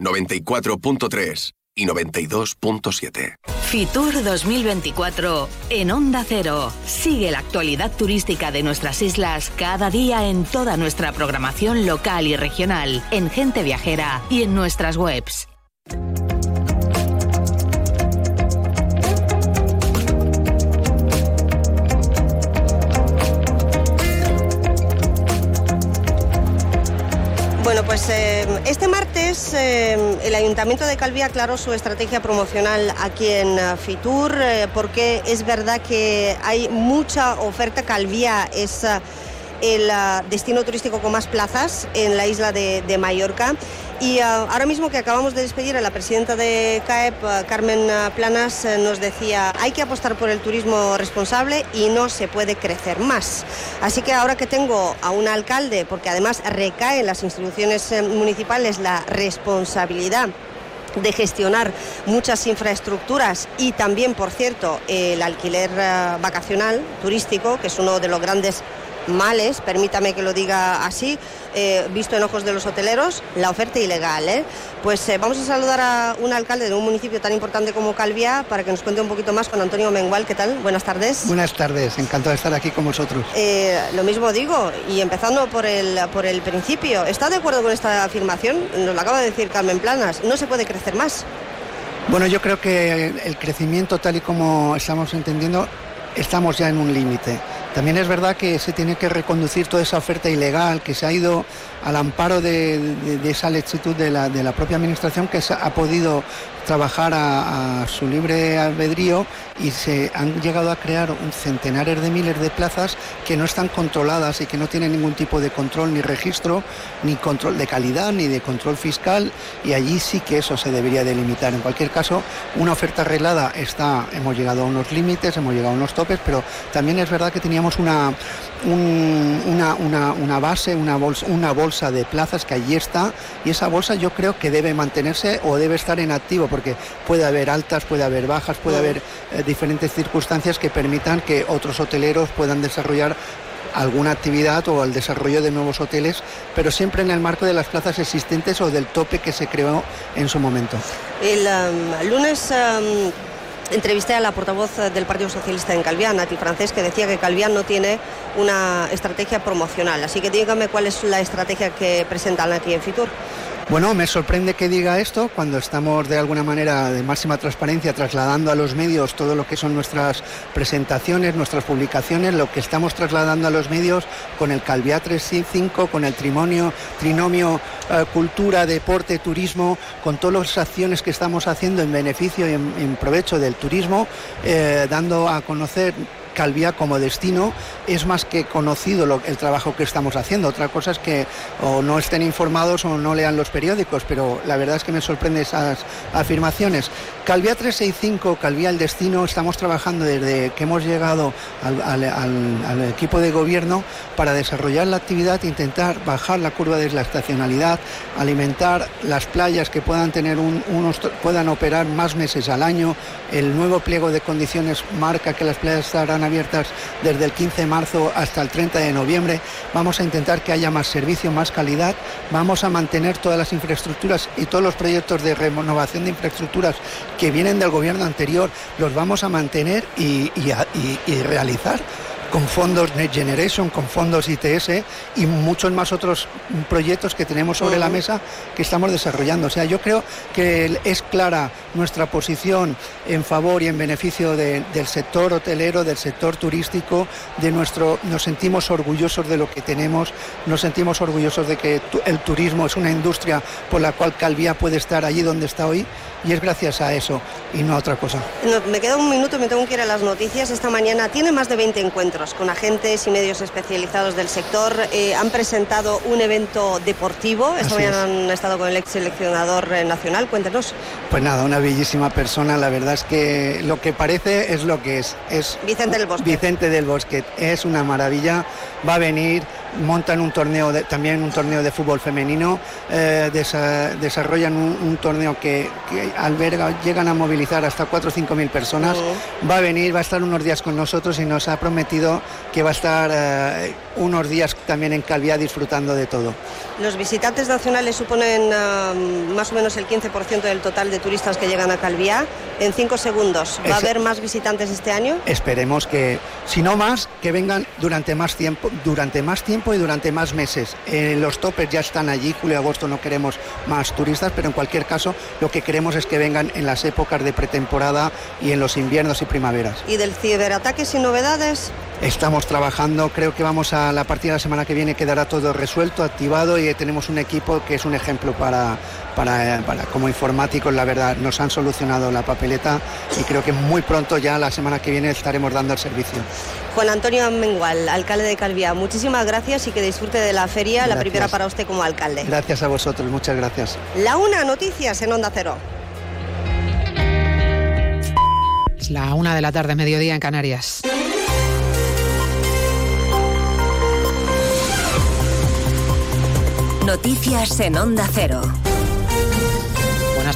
94.3 y 92.7. Fitur 2024 en Onda Cero. Sigue la actualidad turística de nuestras islas cada día en toda nuestra programación local y regional, en Gente Viajera y en nuestras webs. Pues eh, este martes eh, el Ayuntamiento de Calvía aclaró su estrategia promocional aquí en eh, Fitur porque es verdad que hay mucha oferta. Calvía es el eh, destino turístico con más plazas en la isla de, Mallorca. Y eh, ahora mismo que acabamos de despedir a la presidenta de CAEP, eh, Carmen Planas, eh, nos decía, hay que apostar por el turismo responsable y no se puede crecer más. Así que ahora que tengo a un alcalde, porque además recae en las instituciones eh, municipales la responsabilidad de gestionar muchas infraestructuras y también, por cierto, el alquiler vacacional turístico, que es uno de los grandes males, permítame que lo diga así, eh, visto en ojos de los hoteleros, la oferta ilegal. ¿eh? Pues eh, vamos a saludar a un alcalde de un municipio tan importante como Calviá para que nos cuente un poquito más con Antonio Mengual. ¿Qué tal? Buenas tardes. Buenas tardes, encantado de estar aquí con vosotros. Eh, lo mismo digo, y empezando por el, por el principio, ¿está de acuerdo con esta afirmación? Nos lo acaba de decir Carmen Planas, no se puede crecer más. Bueno, yo creo que el crecimiento tal y como estamos entendiendo, estamos ya en un límite. También es verdad que se tiene que reconducir toda esa oferta ilegal que se ha ido al amparo de, esa lechitud de la, propia administración que ha podido trabajar a, a su libre albedrío y se han llegado a crear un centenares de miles de plazas que no están controladas y que no tienen ningún tipo de control ni registro, ni control de calidad, ni de control fiscal y allí sí que eso se debería delimitar. En cualquier caso, una oferta arreglada está, hemos llegado a unos límites, hemos llegado a unos topes, pero también es verdad que teníamos una, un- una, una- una base, una bolsa, una bolsa de plazas que allí está y esa bolsa yo creo que debe mantenerse o debe estar en activo porque puede haber altas, puede haber bajas, puede haber eh, diferentes circunstancias que permitan que otros hoteleros puedan desarrollar alguna actividad o el desarrollo de nuevos hoteles, pero siempre en el marco de las plazas existentes o del tope que se creó en su momento. El um, lunes um, entrevisté a la portavoz eh, del Partido Socialista en Calviá, Nati Francés, que decía que Calviá no tiene una estrategia promocional. Así que dígame cuál es la estrategia que presentan aquí en Fitur. Bueno, me sorprende que diga esto cuando estamos de alguna manera de máxima transparencia trasladando a los medios todo lo que son nuestras presentaciones, nuestras publicaciones, lo que estamos trasladando a los medios con el Calviá 365, con el trimonio, trinomio eh, cultura, deporte, turismo, con todas las acciones que estamos haciendo en beneficio y en, provecho del turismo, eh, dando a conocer Calvía como destino es más que conocido el trabajo que estamos haciendo. Otra cosa es que o no estén informados o no lean los periódicos, pero la verdad es que me sorprende esas afirmaciones. Calvía 365, Calvía el destino, estamos trabajando desde que hemos llegado al, equipo de gobierno para desarrollar la actividad, intentar bajar la curva de la estacionalidad, alimentar las playas que puedan tener un- unos puedan operar más meses al año. El nuevo pliego de condiciones marca que las playas estarán desde el 15 de marzo hasta el 30 de noviembre. Vamos a intentar que haya más servicio, más calidad. Vamos a mantener todas las infraestructuras y todos los proyectos de renovación de infraestructuras que vienen del gobierno anterior, los vamos a mantener y, y- y realizar con fondos Next Generation, con fondos ITS y muchos más otros proyectos que tenemos sobre la Ujú. mesa que estamos desarrollando. O sea, yo creo que es clara nuestra posición en favor y en beneficio de- del sector hotelero, del sector turístico, de nuestro, nos sentimos orgullosos de lo que tenemos, nos sentimos orgullosos de que tu- el turismo es una industria por la cual Calvía puede estar allí donde está hoy y es gracias a eso y no a otra cosa. No, me queda un minuto y me tengo que ir a las noticias. Esta mañana tiene más de 20 encuentros con agentes y medios especializados del sector. Eh, han presentado un evento deportivo. Esta Así mañana es. han estado con el ex seleccionador eh, nacional. Cuéntenos. Pues nada, una bellísima persona. La verdad es que lo que parece es lo que es. Es Vicente del Bosque. Vicente del Bosque. Es una maravilla. Va a venir, montan un torneo, de- también un torneo de fútbol femenino, eh, desa- desarrollan un, un torneo que, que alberga, llegan a movilizar hasta 4 o 5 mil personas. Va a venir, va a estar unos días con nosotros y nos ha prometido que va a estar eh, unos días también en Calviá disfrutando de todo. Los visitantes nacionales suponen ah, más o menos el 15% del total de turistas que llegan a Calviá. En cinco segundos, ¿va a haber más visitantes este año? Esperemos que, si no más, que vengan durante más tiempo, durante más tiempo y durante más meses. Eh, los topes ya están allí, julio y agosto no queremos más turistas, pero en cualquier caso lo que queremos es que vengan en las épocas de pretemporada y en los inviernos y primaveras. ¿Y del ciberataque sin novedades? Estamos trabajando, creo que vamos a la partida de la semana que viene quedará todo resuelto, activado y tenemos un equipo que es un ejemplo para, para, para, como informáticos, la verdad, nos han solucionado la papeleta y creo que muy pronto ya la semana que viene estaremos dando el servicio. Juan Antonio Mengual, alcalde de Calvía, muchísimas gracias y que disfrute de la feria, Gracias. la primera para usted como alcalde. Gracias a vosotros, muchas gracias. La una, noticias en Onda Cero. Es la una de la tarde, mediodía en Canarias. Noticias en Onda Cero.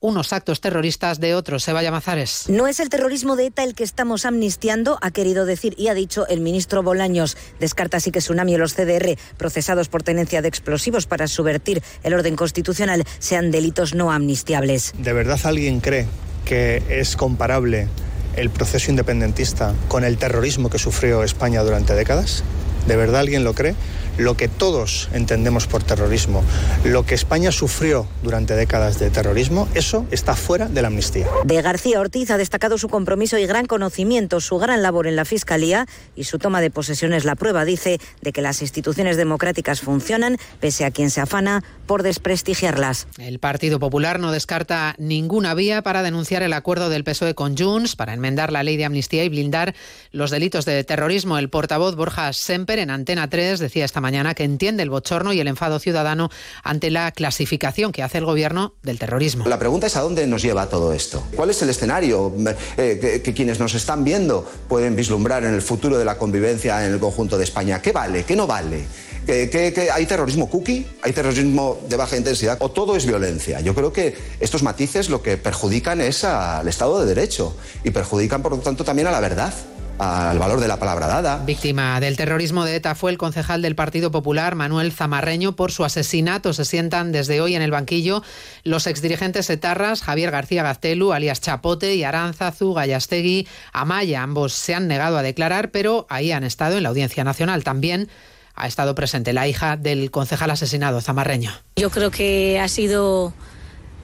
unos actos terroristas de otros. Seba Llamazares. No es el terrorismo de ETA el que estamos amnistiando, ha querido decir y ha dicho el ministro Bolaños. Descarta así que Tsunami y los CDR, procesados por tenencia de explosivos para subvertir el orden constitucional, sean delitos no amnistiables. ¿De verdad alguien cree que es comparable el proceso independentista con el terrorismo que sufrió España durante décadas? ¿De verdad alguien lo cree? Lo que todos entendemos por terrorismo, lo que España sufrió durante décadas de terrorismo, eso está fuera de la amnistía. De García Ortiz ha destacado su compromiso y gran conocimiento, su gran labor en la Fiscalía y su toma de posesión es la prueba, dice, de que las instituciones democráticas funcionan, pese a quien se afana por desprestigiarlas. El Partido Popular no descarta ninguna vía para denunciar el acuerdo del PSOE con Junts para enmendar la ley de amnistía y blindar los delitos de terrorismo. El portavoz Borja Semper en Antena 3 decía esta mañana que entiende el bochorno y el enfado ciudadano ante la clasificación que hace el gobierno del terrorismo. La pregunta es a dónde nos lleva todo esto. ¿Cuál es el escenario eh, que, quienes nos están viendo pueden vislumbrar en el futuro de la convivencia en el conjunto de España? ¿Qué vale? ¿Qué no vale? ¿Que, que- que hay terrorismo cookie? ¿Hay terrorismo de baja intensidad? ¿O todo es violencia? Yo creo que estos matices lo que perjudican es al Estado de Derecho y perjudican, por lo tanto, también a la verdad, al valor de la palabra dada. Víctima del terrorismo de ETA fue el concejal del Partido Popular, Manuel Zamarreño. Por su asesinato se sientan desde hoy en el banquillo los exdirigentes etarras Javier García Gaztelu, alias Chapote, y Aránzazu, Gallastegui, Amaya. Ambos se han negado a declarar, pero ahí han estado en la Audiencia Nacional. También ha estado presente la hija del concejal asesinado, Zamarreño. Yo creo que ha sido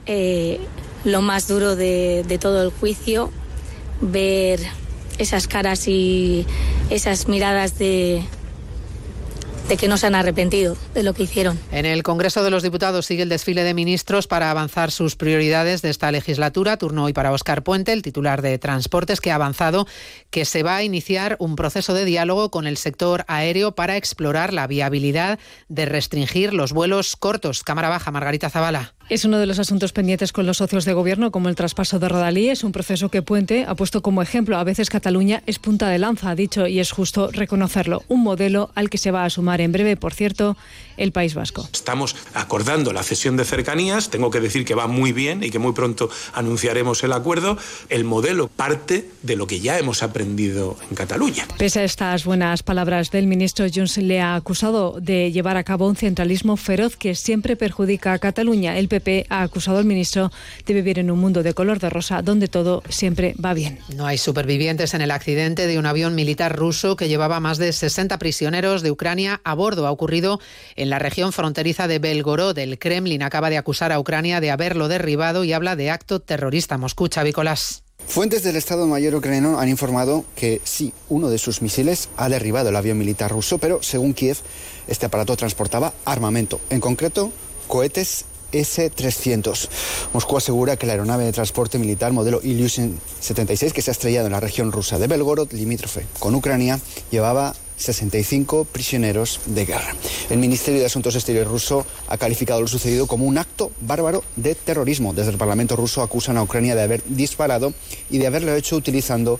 eh, lo más duro de, de todo el juicio, ver esas caras y esas miradas de, de que no se han arrepentido de lo que hicieron. En el Congreso de los Diputados sigue el desfile de ministros para avanzar sus prioridades de esta legislatura. Turno hoy para Óscar Puente, el titular de Transportes, que ha avanzado que se va a iniciar un proceso de diálogo con el sector aéreo para explorar la viabilidad de restringir los vuelos cortos. Cámara Baja, Margarita Zavala. Es uno de los asuntos pendientes con los socios de gobierno, como el traspaso de Rodalí. Es un proceso que Puente ha puesto como ejemplo. A veces Cataluña es punta de lanza, ha dicho, y es justo reconocerlo. Un modelo al que se va a sumar en breve, por cierto, el País Vasco. Estamos acordando la cesión de cercanías. Tengo que decir que va muy bien y que muy pronto anunciaremos el acuerdo. El modelo parte de lo que ya hemos aprendido en Cataluña. Pese a estas buenas palabras del ministro, Junts le ha acusado de llevar a cabo un centralismo feroz que siempre perjudica a Cataluña. El PP ha acusado al ministro de vivir en un mundo de color de rosa donde todo siempre va bien. No hay supervivientes en el accidente de un avión militar ruso que llevaba más de 60 prisioneros de Ucrania a bordo. Ha ocurrido en la región fronteriza de Belgorod. El Kremlin acaba de acusar a Ucrania de haberlo derribado y habla de acto terrorista. Moscú, Chavicolas. Fuentes del Estado Mayor ucraniano han informado que sí, uno de sus misiles ha derribado el avión militar ruso, pero según Kiev, este aparato transportaba armamento, en concreto cohetes S-300. Moscú asegura que la aeronave de transporte militar modelo Ilyushin 76, que se ha estrellado en la región rusa de Belgorod, limítrofe con Ucrania, llevaba 65 prisioneros de guerra. El Ministerio de Asuntos Exteriores ruso ha calificado lo sucedido como un acto bárbaro de terrorismo. Desde el Parlamento ruso acusan a Ucrania de haber disparado y de haberlo hecho utilizando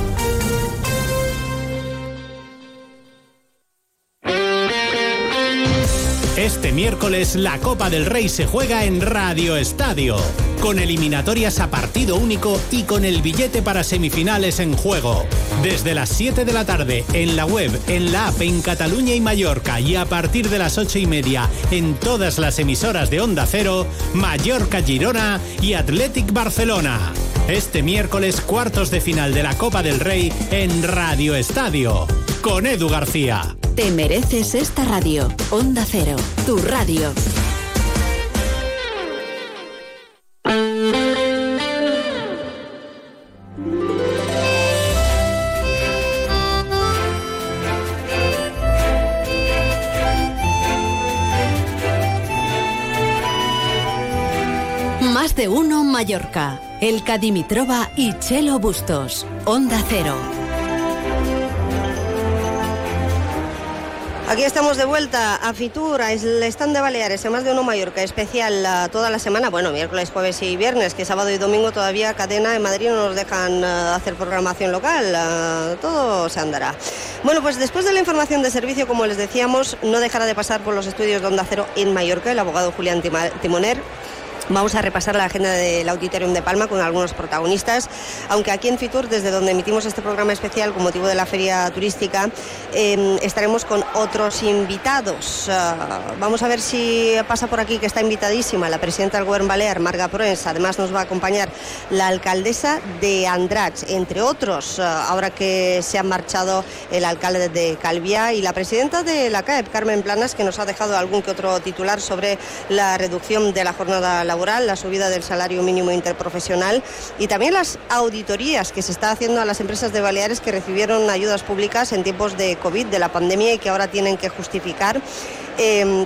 Este miércoles la Copa del Rey se juega en Radio Estadio, con eliminatorias a partido único y con el billete para semifinales en juego. Desde las 7 de la tarde en la web, en la app en Cataluña y Mallorca y a partir de las 8 y media en todas las emisoras de Onda Cero, Mallorca Girona y Athletic Barcelona. Este miércoles cuartos de final de la Copa del Rey en Radio Estadio, con Edu García. Te mereces esta radio. Onda Cero, tu radio. Más de uno Mallorca. El Dimitrova y Chelo Bustos. Onda Cero. Aquí estamos de vuelta a Fitur, el stand de Baleares, en más de uno Mallorca, especial uh, toda la semana, bueno, miércoles, jueves y viernes, que sábado y domingo todavía cadena en Madrid no nos dejan uh, hacer programación local, uh, todo se andará. Bueno, pues después de la información de servicio, como les decíamos, no dejará de pasar por los estudios de Onda Cero en Mallorca el abogado Julián Timoner Vamos a repasar la agenda del Auditorium de Palma con algunos protagonistas, aunque aquí en Fitur, desde donde emitimos este programa especial con motivo de la feria turística, eh, estaremos con otros invitados. Uh, vamos a ver si pasa por aquí, que está invitadísima la presidenta del Gobierno Balear, Marga Proens. Además nos va a acompañar la alcaldesa de Andrach, entre otros, uh, ahora que se ha marchado el alcalde de Calviá y la presidenta de la CAEP, Carmen Planas, que nos ha dejado algún que otro titular sobre la reducción de la jornada laboral la subida del salario mínimo interprofesional y también las auditorías que se está haciendo a las empresas de Baleares que recibieron ayudas públicas en tiempos de COVID, de la pandemia y que ahora tienen que justificar. Eh,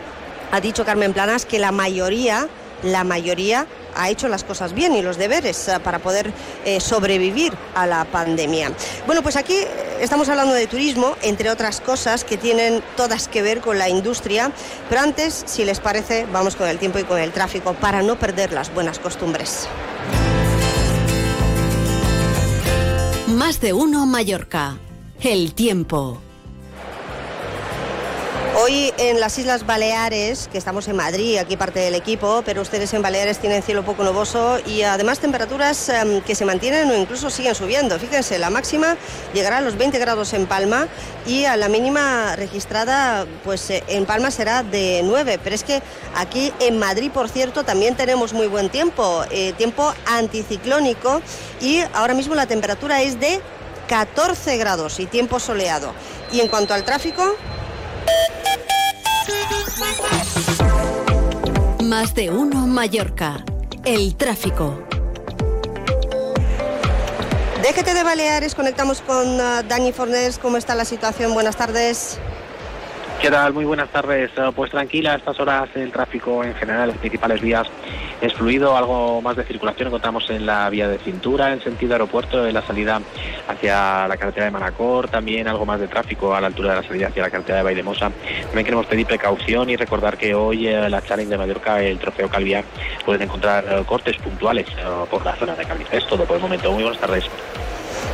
ha dicho Carmen Planas que la mayoría, la mayoría ha hecho las cosas bien y los deberes eh, para poder eh, sobrevivir a la pandemia. Bueno, pues aquí estamos hablando de turismo, entre otras cosas que tienen todas que ver con la industria, pero antes, si les parece, vamos con el tiempo y con el tráfico para no perder las buenas costumbres. Más de uno Mallorca. El tiempo. Hoy en las Islas Baleares, que estamos en Madrid, aquí parte del equipo, pero ustedes en Baleares tienen cielo poco nuboso y además temperaturas um, que se mantienen o incluso siguen subiendo. Fíjense, la máxima llegará a los 20 grados en Palma y a la mínima registrada pues eh, en Palma será de 9. Pero es que aquí en Madrid, por cierto, también tenemos muy buen tiempo, eh, tiempo anticiclónico y ahora mismo la temperatura es de 14 grados y tiempo soleado. Y en cuanto al tráfico, más de uno Mallorca. El tráfico. Déjete de Baleares, conectamos con uh, Dani Fornés. ¿Cómo está la situación? Buenas tardes. ¿Qué tal? Muy buenas tardes. Eh, pues tranquila, a estas horas el tráfico en general en las principales vías es fluido, algo más de circulación encontramos en la vía de cintura, en sentido aeropuerto, en la salida hacia la carretera de Manacor, también algo más de tráfico a la altura de la salida hacia la carretera de Baidemosa. También queremos pedir precaución y recordar que hoy en la Challenge de Mallorca, el trofeo Calviar, pueden encontrar eh, cortes puntuales eh, por la zona de Calviar. Es todo por el momento. Muy buenas tardes.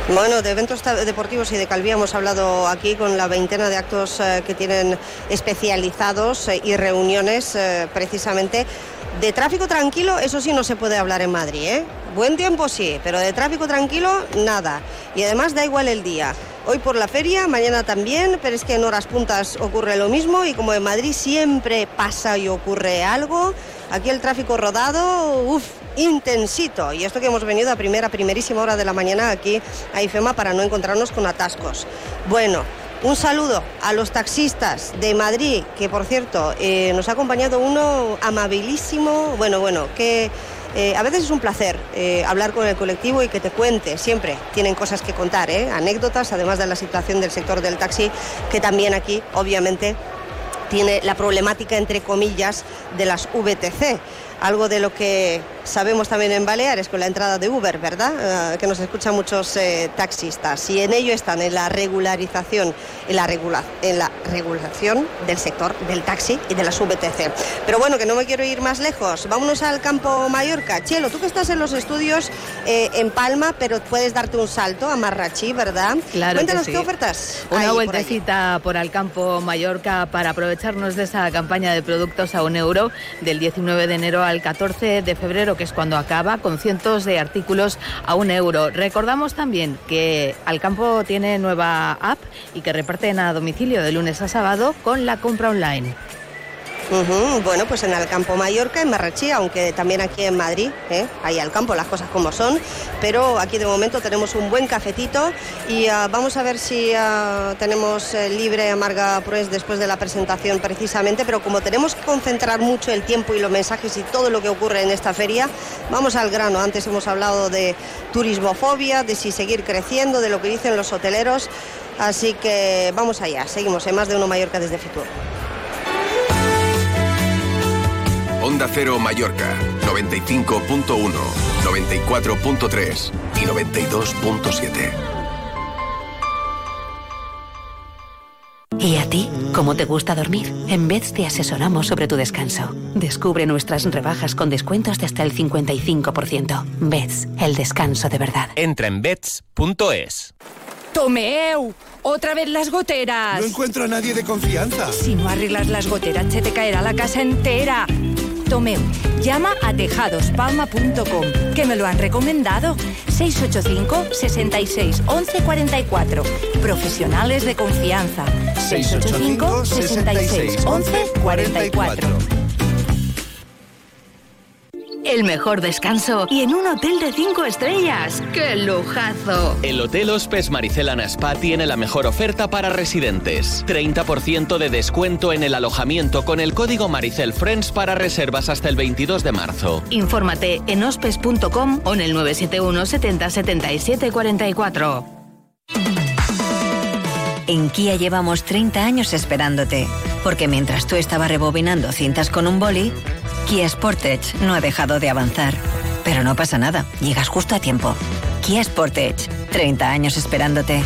Bueno, de eventos deportivos y de Calvía hemos hablado aquí con la veintena de actos eh, que tienen especializados y reuniones precisamente de tráfico tranquilo, eso sí no se puede hablar en Madrid, ¿eh? Buen tiempo sí, pero de tráfico tranquilo, nada. Y además da igual el día. Hoy por la feria, mañana también, pero es que en horas puntas ocurre lo mismo y como en Madrid siempre pasa y ocurre algo, aquí el tráfico rodado, uff, intensito. Y esto que hemos venido a primera, primerísima hora de la mañana aquí a IFEMA para no encontrarnos con atascos. Bueno, un saludo a los taxistas de Madrid, que por cierto eh, nos ha acompañado uno amabilísimo, bueno, bueno, que eh, a veces es un placer eh, hablar con el colectivo y que te cuente, siempre tienen cosas que contar, anécdotas, además de la situación del sector del taxi, que también aquí, obviamente, tiene la problemática, entre comillas, de las VTC algo de lo que sabemos también en Baleares con la entrada de Uber, ¿verdad? Eh, que nos escuchan muchos eh, taxistas. Y en ello están en la regularización, en la, en la regulación del sector del taxi y de las VTC. Pero bueno, que no me quiero ir más lejos. Vámonos al campo Mallorca. Chelo, tú que estás en los estudios eh, en Palma, pero puedes darte un salto a Marrachí, ¿verdad? Claro. Cuéntanos que qué ofertas. Una vueltecita por, por al campo Mallorca para aprovecharnos de esa campaña de productos a un euro del 19 de enero al 14 de febrero, que es cuando acaba, con cientos de artículos a un euro. Recordamos también que Alcampo tiene nueva app y que reparten a domicilio de lunes a sábado con la compra online. Bueno, pues en el campo Mallorca, en Marrachí, aunque también aquí en Madrid, ¿eh? ahí al campo las cosas como son, pero aquí de momento tenemos un buen cafetito y ah, vamos a ver si ah, tenemos eh, libre Amarga Prues después de la presentación precisamente, pero como tenemos que concentrar mucho el tiempo y los mensajes y todo lo que ocurre en esta feria, vamos al grano. Antes hemos hablado de turismofobia, de si seguir creciendo, de lo que dicen los hoteleros, así que vamos allá, seguimos en más de uno Mallorca desde Fitur. Onda Cero Mallorca, 95.1, 94.3 y 92.7. ¿Y a ti? ¿Cómo te gusta dormir? En Beds te asesoramos sobre tu descanso. Descubre nuestras rebajas con descuentos de hasta el 55%. Beds, el descanso de verdad. Entra en beds.es. ¡Tomeu! ¡Otra vez las goteras! No encuentro a nadie de confianza. Si no arreglas las goteras, se te caerá la casa entera. Tomeu. Llama a tejadospalma.com, que me lo han recomendado. 685 66 11 44. Profesionales de confianza. 685 66 11 44 el mejor descanso y en un hotel de 5 estrellas. ¡Qué lujazo! El Hotel Hospes Maricelana Spa tiene la mejor oferta para residentes. 30% de descuento en el alojamiento con el código Maricel Friends para reservas hasta el 22 de marzo. Infórmate en hospes.com o en el 971 70 77 44. En Kia llevamos 30 años esperándote, porque mientras tú estabas rebobinando cintas con un boli, Kia Sportage no ha dejado de avanzar. Pero no pasa nada, llegas justo a tiempo. Kia Sportage, 30 años esperándote.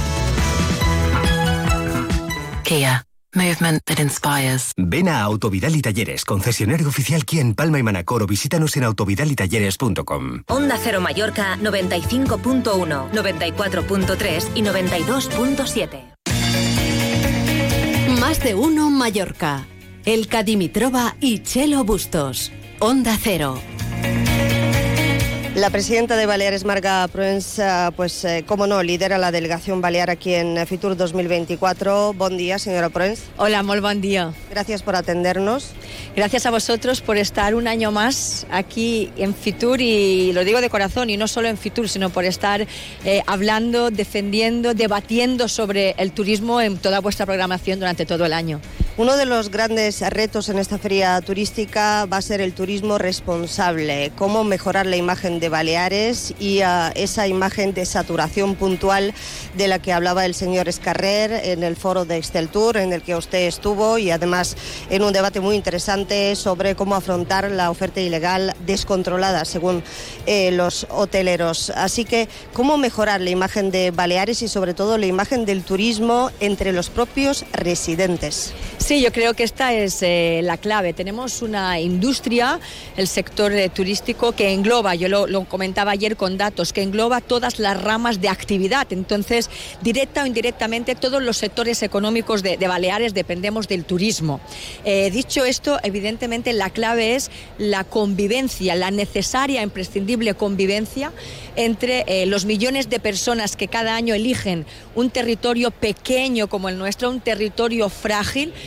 Kia. Movement that inspires. Ven a Autovidal y Talleres, concesionario oficial Kia en Palma y Manacor o visítanos en autovidalitalleres.com. Onda Cero Mallorca 95.1, 94.3 y 92.7. Más de uno Mallorca. El Cadimitrova y Chelo Bustos. Onda Cero. La presidenta de Baleares, Marga Proenza, pues, eh, como no, lidera la delegación balear aquí en Fitur 2024. Buen día, señora Proenz. Hola, muy buen día. Gracias por atendernos. Gracias a vosotros por estar un año más aquí en Fitur y lo digo de corazón, y no solo en Fitur, sino por estar eh, hablando, defendiendo, debatiendo sobre el turismo en toda vuestra programación durante todo el año. Uno de los grandes retos en esta feria turística va a ser el turismo responsable, cómo mejorar la imagen de Baleares y uh, esa imagen de saturación puntual de la que hablaba el señor Escarrer en el foro de Tour, en el que usted estuvo y además en un debate muy interesante sobre cómo afrontar la oferta ilegal descontrolada, según eh, los hoteleros. Así que, ¿cómo mejorar la imagen de Baleares y sobre todo la imagen del turismo entre los propios residentes? Sí, yo creo que esta es eh, la clave. Tenemos una industria, el sector eh, turístico, que engloba, yo lo, comentaba ayer con datos, que engloba todas las ramas de actividad. Entonces, directa o indirectamente, todos los sectores económicos de, Baleares dependemos del turismo. Eh, dicho esto, evidentemente la clave es la convivencia, la necesaria, imprescindible convivencia entre los millones de personas que cada año eligen un territorio pequeño como el nuestro, un territorio frágil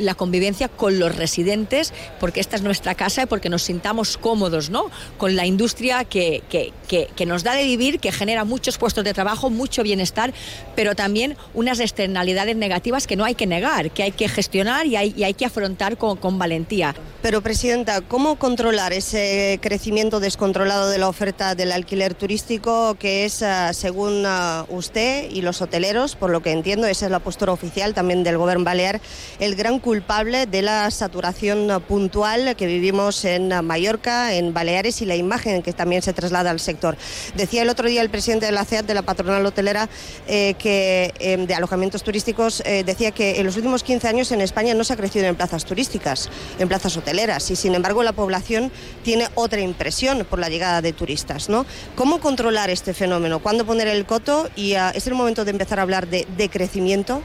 la convivencia con los residentes, porque esta es nuestra casa y porque nos sintamos cómodos, ¿no? Con la industria que, que, que, nos da de vivir, que genera muchos puestos de trabajo, mucho bienestar, pero también unas externalidades negativas que no hay que negar, que hay que gestionar y hay, y hay que afrontar con, con valentía. Pero, Presidenta, ¿cómo controlar ese crecimiento descontrolado de la oferta del alquiler turístico, que es, uh, según uh, usted y los hoteleros, por lo que entiendo, esa es la postura oficial también del Gobierno Balear, el gran culpable de la saturación puntual que vivimos en Mallorca, en Baleares y la imagen que también se traslada al sector. Decía el otro día el presidente de la CEAT, de la patronal hotelera, eh, que eh, de alojamientos turísticos, eh, decía que en los últimos 15 años en España no se ha crecido en plazas turísticas, en plazas hoteleras, y sin embargo la población tiene otra impresión por la llegada de turistas. ¿Cómo controlar este fenómeno? ¿Cuándo poner el coto? ¿Y uh, es el momento de empezar a hablar de, de crecimiento?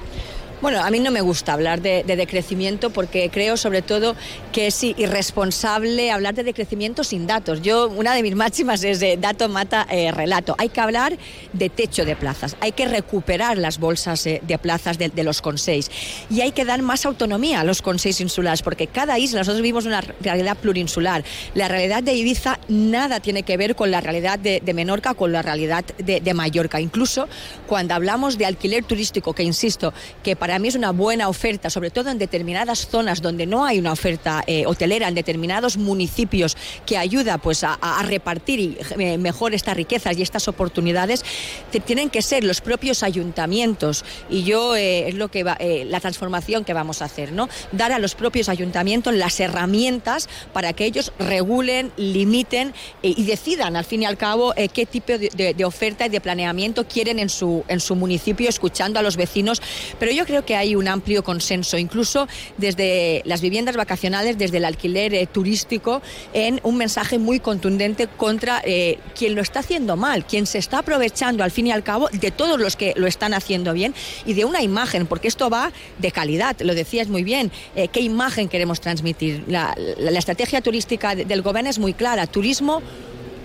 Bueno, a mí no me gusta hablar de, de, decrecimiento porque creo sobre todo que es irresponsable hablar de decrecimiento sin datos. Yo, una de mis máximas es de dato mata eh, relato. Hay que hablar de techo de plazas, hay que recuperar las bolsas eh, de plazas de, de, los consells y hay que dar más autonomía a los consells insulares porque cada isla, nosotros vivimos una realidad plurinsular. La realidad de Ibiza nada tiene que ver con la realidad de, de Menorca, con la realidad de, de Mallorca. Incluso cuando hablamos de alquiler turístico, que insisto, que para mí es una buena oferta, sobre todo en determinadas zonas donde no hay una oferta eh, hotelera, en determinados municipios que ayuda pues, a, repartir y, eh, mejor estas riquezas y estas oportunidades, tienen que ser los propios ayuntamientos. Y yo eh, es lo que va, la transformación que vamos a hacer, ¿no? Dar a los propios ayuntamientos las herramientas para que ellos regulen, limiten y decidan, al fin y al cabo, qué tipo de, oferta y de planeamiento quieren en su, en su municipio, escuchando a los vecinos. Pero yo que hay un amplio consenso, incluso desde las viviendas vacacionales, desde el alquiler eh, turístico, en un mensaje muy contundente contra eh, quien lo está haciendo mal, quien se está aprovechando al fin y al cabo de todos los que lo están haciendo bien y de una imagen, porque esto va de calidad, lo decías muy bien, eh, qué imagen queremos transmitir. La, la, la estrategia turística del gobierno es muy clara, turismo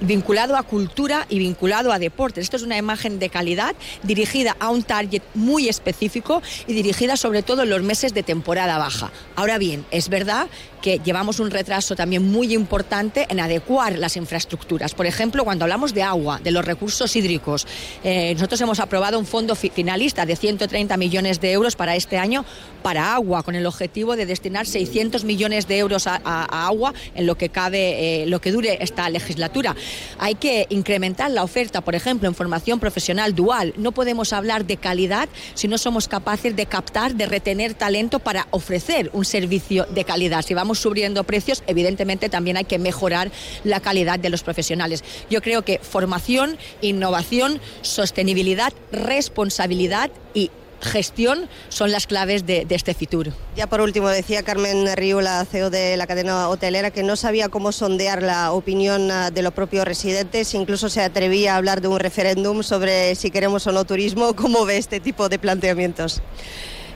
vinculado a cultura y vinculado a deportes. Esto es una imagen de calidad dirigida a un target muy específico y dirigida sobre todo en los meses de temporada baja. Ahora bien, es verdad que llevamos un retraso también muy importante en adecuar las infraestructuras. Por ejemplo, cuando hablamos de agua, de los recursos hídricos, eh, nosotros hemos aprobado un fondo fi finalista de 130 millones de euros para este año para agua, con el objetivo de destinar 600 millones de euros a agua en lo que cabe, eh, lo que dure esta legislatura. Hay que incrementar la oferta, por ejemplo, en formación profesional dual. No podemos hablar de calidad si no somos capaces de captar, de retener talento para ofrecer un servicio de calidad. Si vamos subiendo precios, evidentemente también hay que mejorar la calidad de los profesionales. Yo creo que formación, innovación, sostenibilidad, responsabilidad y gestión son las claves de, de, este Fitur. Ya por último, decía Carmen Río, la CEO de la cadena hotelera, que no sabía cómo sondear la opinión ah, de los propios residentes, incluso se atrevía a hablar de un referéndum sobre si queremos o no turismo. ¿Cómo ve este tipo de planteamientos?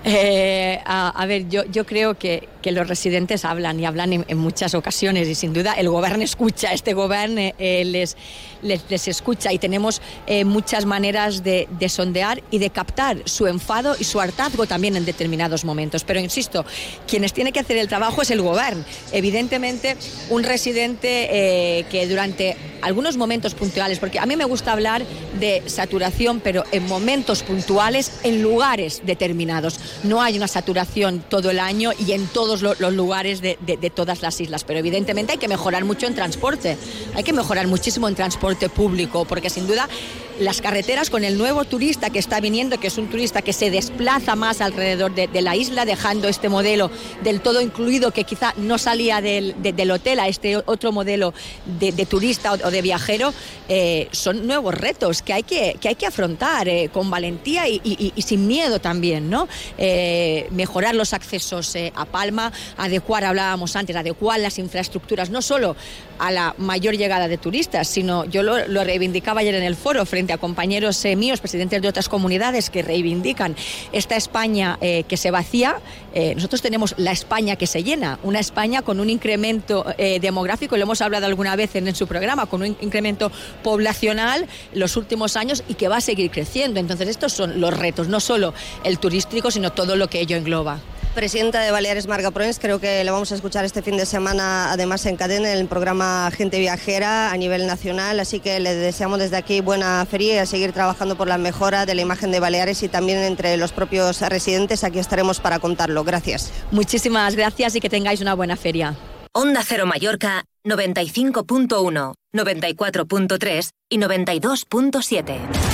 Eh, a, a, ver, yo, yo creo que que los residentes hablan y hablan en, muchas ocasiones y sin duda el gobierno escucha, este gobierno eh, les, les, escucha y tenemos eh, muchas maneras de, de, sondear y de captar su enfado y su hartazgo también en determinados momentos. Pero insisto, quienes tienen que hacer el trabajo es el gobierno. Evidentemente, un residente eh, que durante algunos momentos puntuales, porque a mí me gusta hablar de saturación, pero en momentos puntuales, en lugares determinados. No hay una saturación todo el año y en los lugares de, todas las islas, pero evidentemente hay que mejorar mucho en transporte, hay que mejorar muchísimo en transporte público, porque sin duda las carreteras con el nuevo turista que está viniendo, que es un turista que se desplaza más alrededor de, la isla, dejando este modelo del todo incluido que quizá no salía del, hotel a este otro modelo de, turista o, de viajero, eh, son nuevos retos que hay que, que, hay que afrontar eh, con valentía y, sin miedo también, ¿no? Eh, mejorar los accesos a Palma, adecuar, hablábamos antes, adecuar las infraestructuras, no solo a la mayor llegada de turistas, sino yo lo, reivindicaba ayer en el foro frente a compañeros eh, míos, presidentes de otras comunidades que reivindican esta España eh, que se vacía, eh, nosotros tenemos la España que se llena, una España con un incremento demográfico, lo hemos hablado alguna vez en, en, su programa, con un incremento poblacional los últimos años y que va a seguir creciendo. Entonces estos son los retos, no solo el turístico, sino todo lo que ello engloba presidenta de Baleares, Marga Proens. Creo que le vamos a escuchar este fin de semana, además en cadena, en el programa Gente Viajera a nivel nacional. Así que le deseamos desde aquí buena feria y a seguir trabajando por la mejora de la imagen de Baleares y también entre los propios residentes. Aquí estaremos para contarlo. Gracias. Muchísimas gracias y que tengáis una buena feria. Onda Cero Mallorca 95.1, 94.3 y 92.7.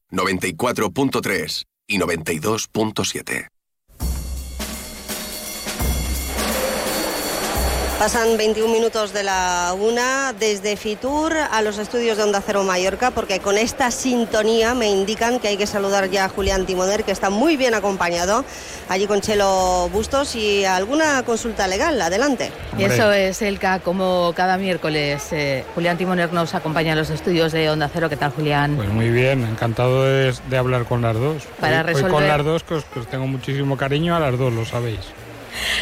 94.3 y 92.7. Pasan 21 minutos de la una desde Fitur a los estudios de Onda Cero Mallorca, porque con esta sintonía me indican que hay que saludar ya a Julián Timoner, que está muy bien acompañado allí con Chelo Bustos y alguna consulta legal. Adelante. Y eso es, Elka, como cada miércoles. Eh, Julián Timoner nos acompaña a los estudios de Onda Cero. ¿Qué tal, Julián? Pues muy bien, encantado de, hablar con las dos. Para resolver... con las dos, que os tengo muchísimo cariño a las dos, lo sabéis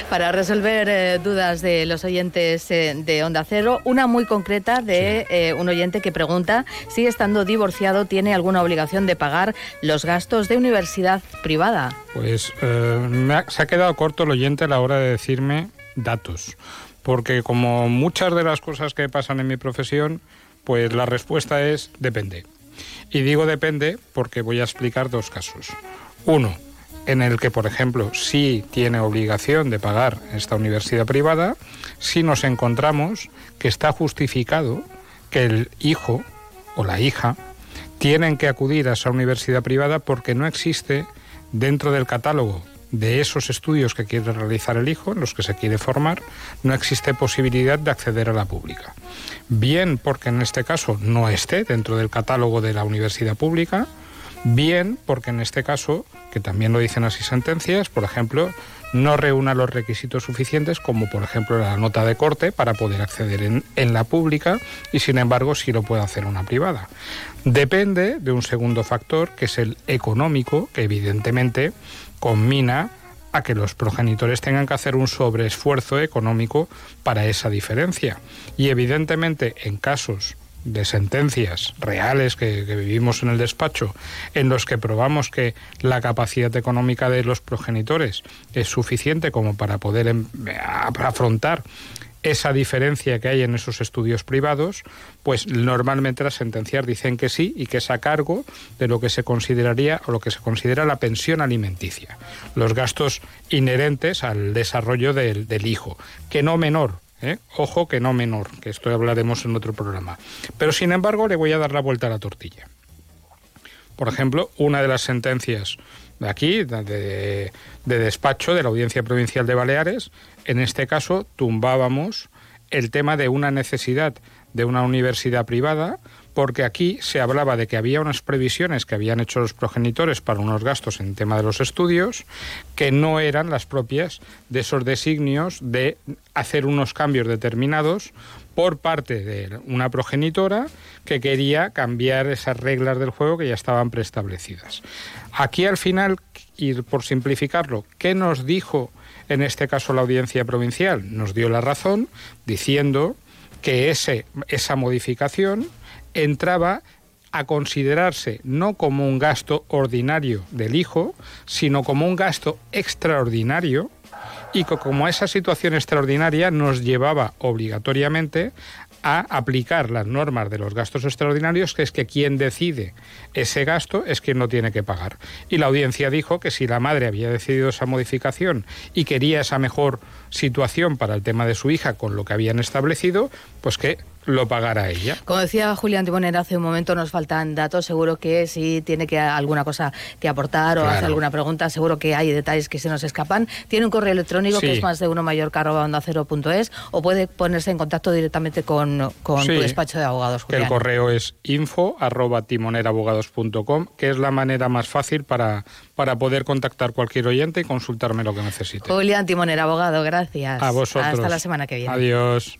para resolver eh, dudas de los oyentes eh, de Onda Cero. Una muy concreta de eh, un oyente que pregunta si estando divorciado tiene alguna obligación de pagar los gastos de universidad privada. Pues se ha quedado corto el oyente a la hora de decirme datos, porque como muchas de las cosas que pasan en mi profesión, pues la respuesta es depende. Y digo depende porque voy a explicar dos casos. Uno, en el que, por ejemplo, sí tiene obligación de pagar esta universidad privada, si nos encontramos que está justificado que el hijo o la hija tienen que acudir a esa universidad privada porque no existe dentro del catálogo de esos estudios que quiere realizar el hijo, en los que se quiere formar, no existe posibilidad de acceder a la pública. Bien porque en este caso no esté dentro del catálogo de la universidad pública, bien porque en este caso, que también lo dicen así sentencias, por ejemplo, no reúna los requisitos suficientes, como por ejemplo la nota de corte, para poder acceder en, en, la pública y sin embargo sí lo puede hacer una privada. Depende de un segundo factor, que es el económico, que evidentemente combina a que los progenitores tengan que hacer un sobreesfuerzo económico para esa diferencia. Y evidentemente en casos de sentencias reales que, vivimos en el despacho, en los que probamos que la capacidad económica de los progenitores es suficiente como para poder em, afrontar esa diferencia que hay en esos estudios privados, pues normalmente las sentencias dicen que sí y que es a cargo de lo que se consideraría o lo que se considera la pensión alimenticia, los gastos inherentes al desarrollo del, hijo, que no menor, ¿eh? Ojo que no menor, que esto hablaremos en otro programa. Pero sin embargo le voy a dar la vuelta a la tortilla. Por ejemplo, una de las sentencias de aquí, de, despacho de la Audiencia Provincial de Baleares, en este caso tumbábamos el tema de una necesidad de una universidad privada, porque aquí se hablaba de que había unas previsiones que habían hecho los progenitores para unos gastos en tema de los estudios, que no eran las propias de esos designios de hacer unos cambios determinados por parte de una progenitora que quería cambiar esas reglas del juego que ya estaban preestablecidas. Aquí al final, y por simplificarlo, ¿qué nos dijo en este caso la audiencia provincial? Nos dio la razón diciendo que ese, esa modificación entraba a considerarse no como un gasto ordinario del hijo, sino como un gasto extraordinario y que como esa situación extraordinaria nos llevaba obligatoriamente a aplicar las normas de los gastos extraordinarios, que es que quien decide ese gasto es quien no tiene que pagar. Y la audiencia dijo que si la madre había decidido esa modificación y quería esa mejor situación para el tema de su hija con lo que habían establecido, pues que lo pagará ella. Como decía Julián Tibonera hace un momento, nos faltan datos. Seguro que si tiene que alguna cosa que aportar o hacer alguna pregunta, seguro que hay detalles que se nos escapan. Tiene un correo electrónico que es más de uno mayor es o puede ponerse en contacto directamente con, con tu despacho de abogados. Julián. El correo es info arroba timonerabogados.com, que es la manera más fácil para, para poder contactar cualquier oyente y consultarme lo que necesite. Julián Timonera, abogado, gracias. A vosotros. Hasta la semana que viene. Adiós.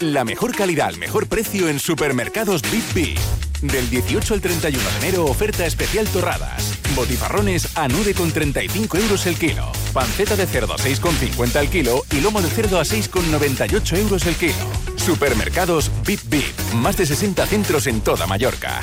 La mejor calidad al mejor precio en supermercados Big B. Del 18 al 31 de enero, oferta especial Torradas. Botifarrones a 9,35 euros el kilo. Panceta de cerdo a 6,50 el kilo y lomo de cerdo a 6,98 euros el kilo. Supermercados Bip Bip. Más de 60 centros en toda Mallorca.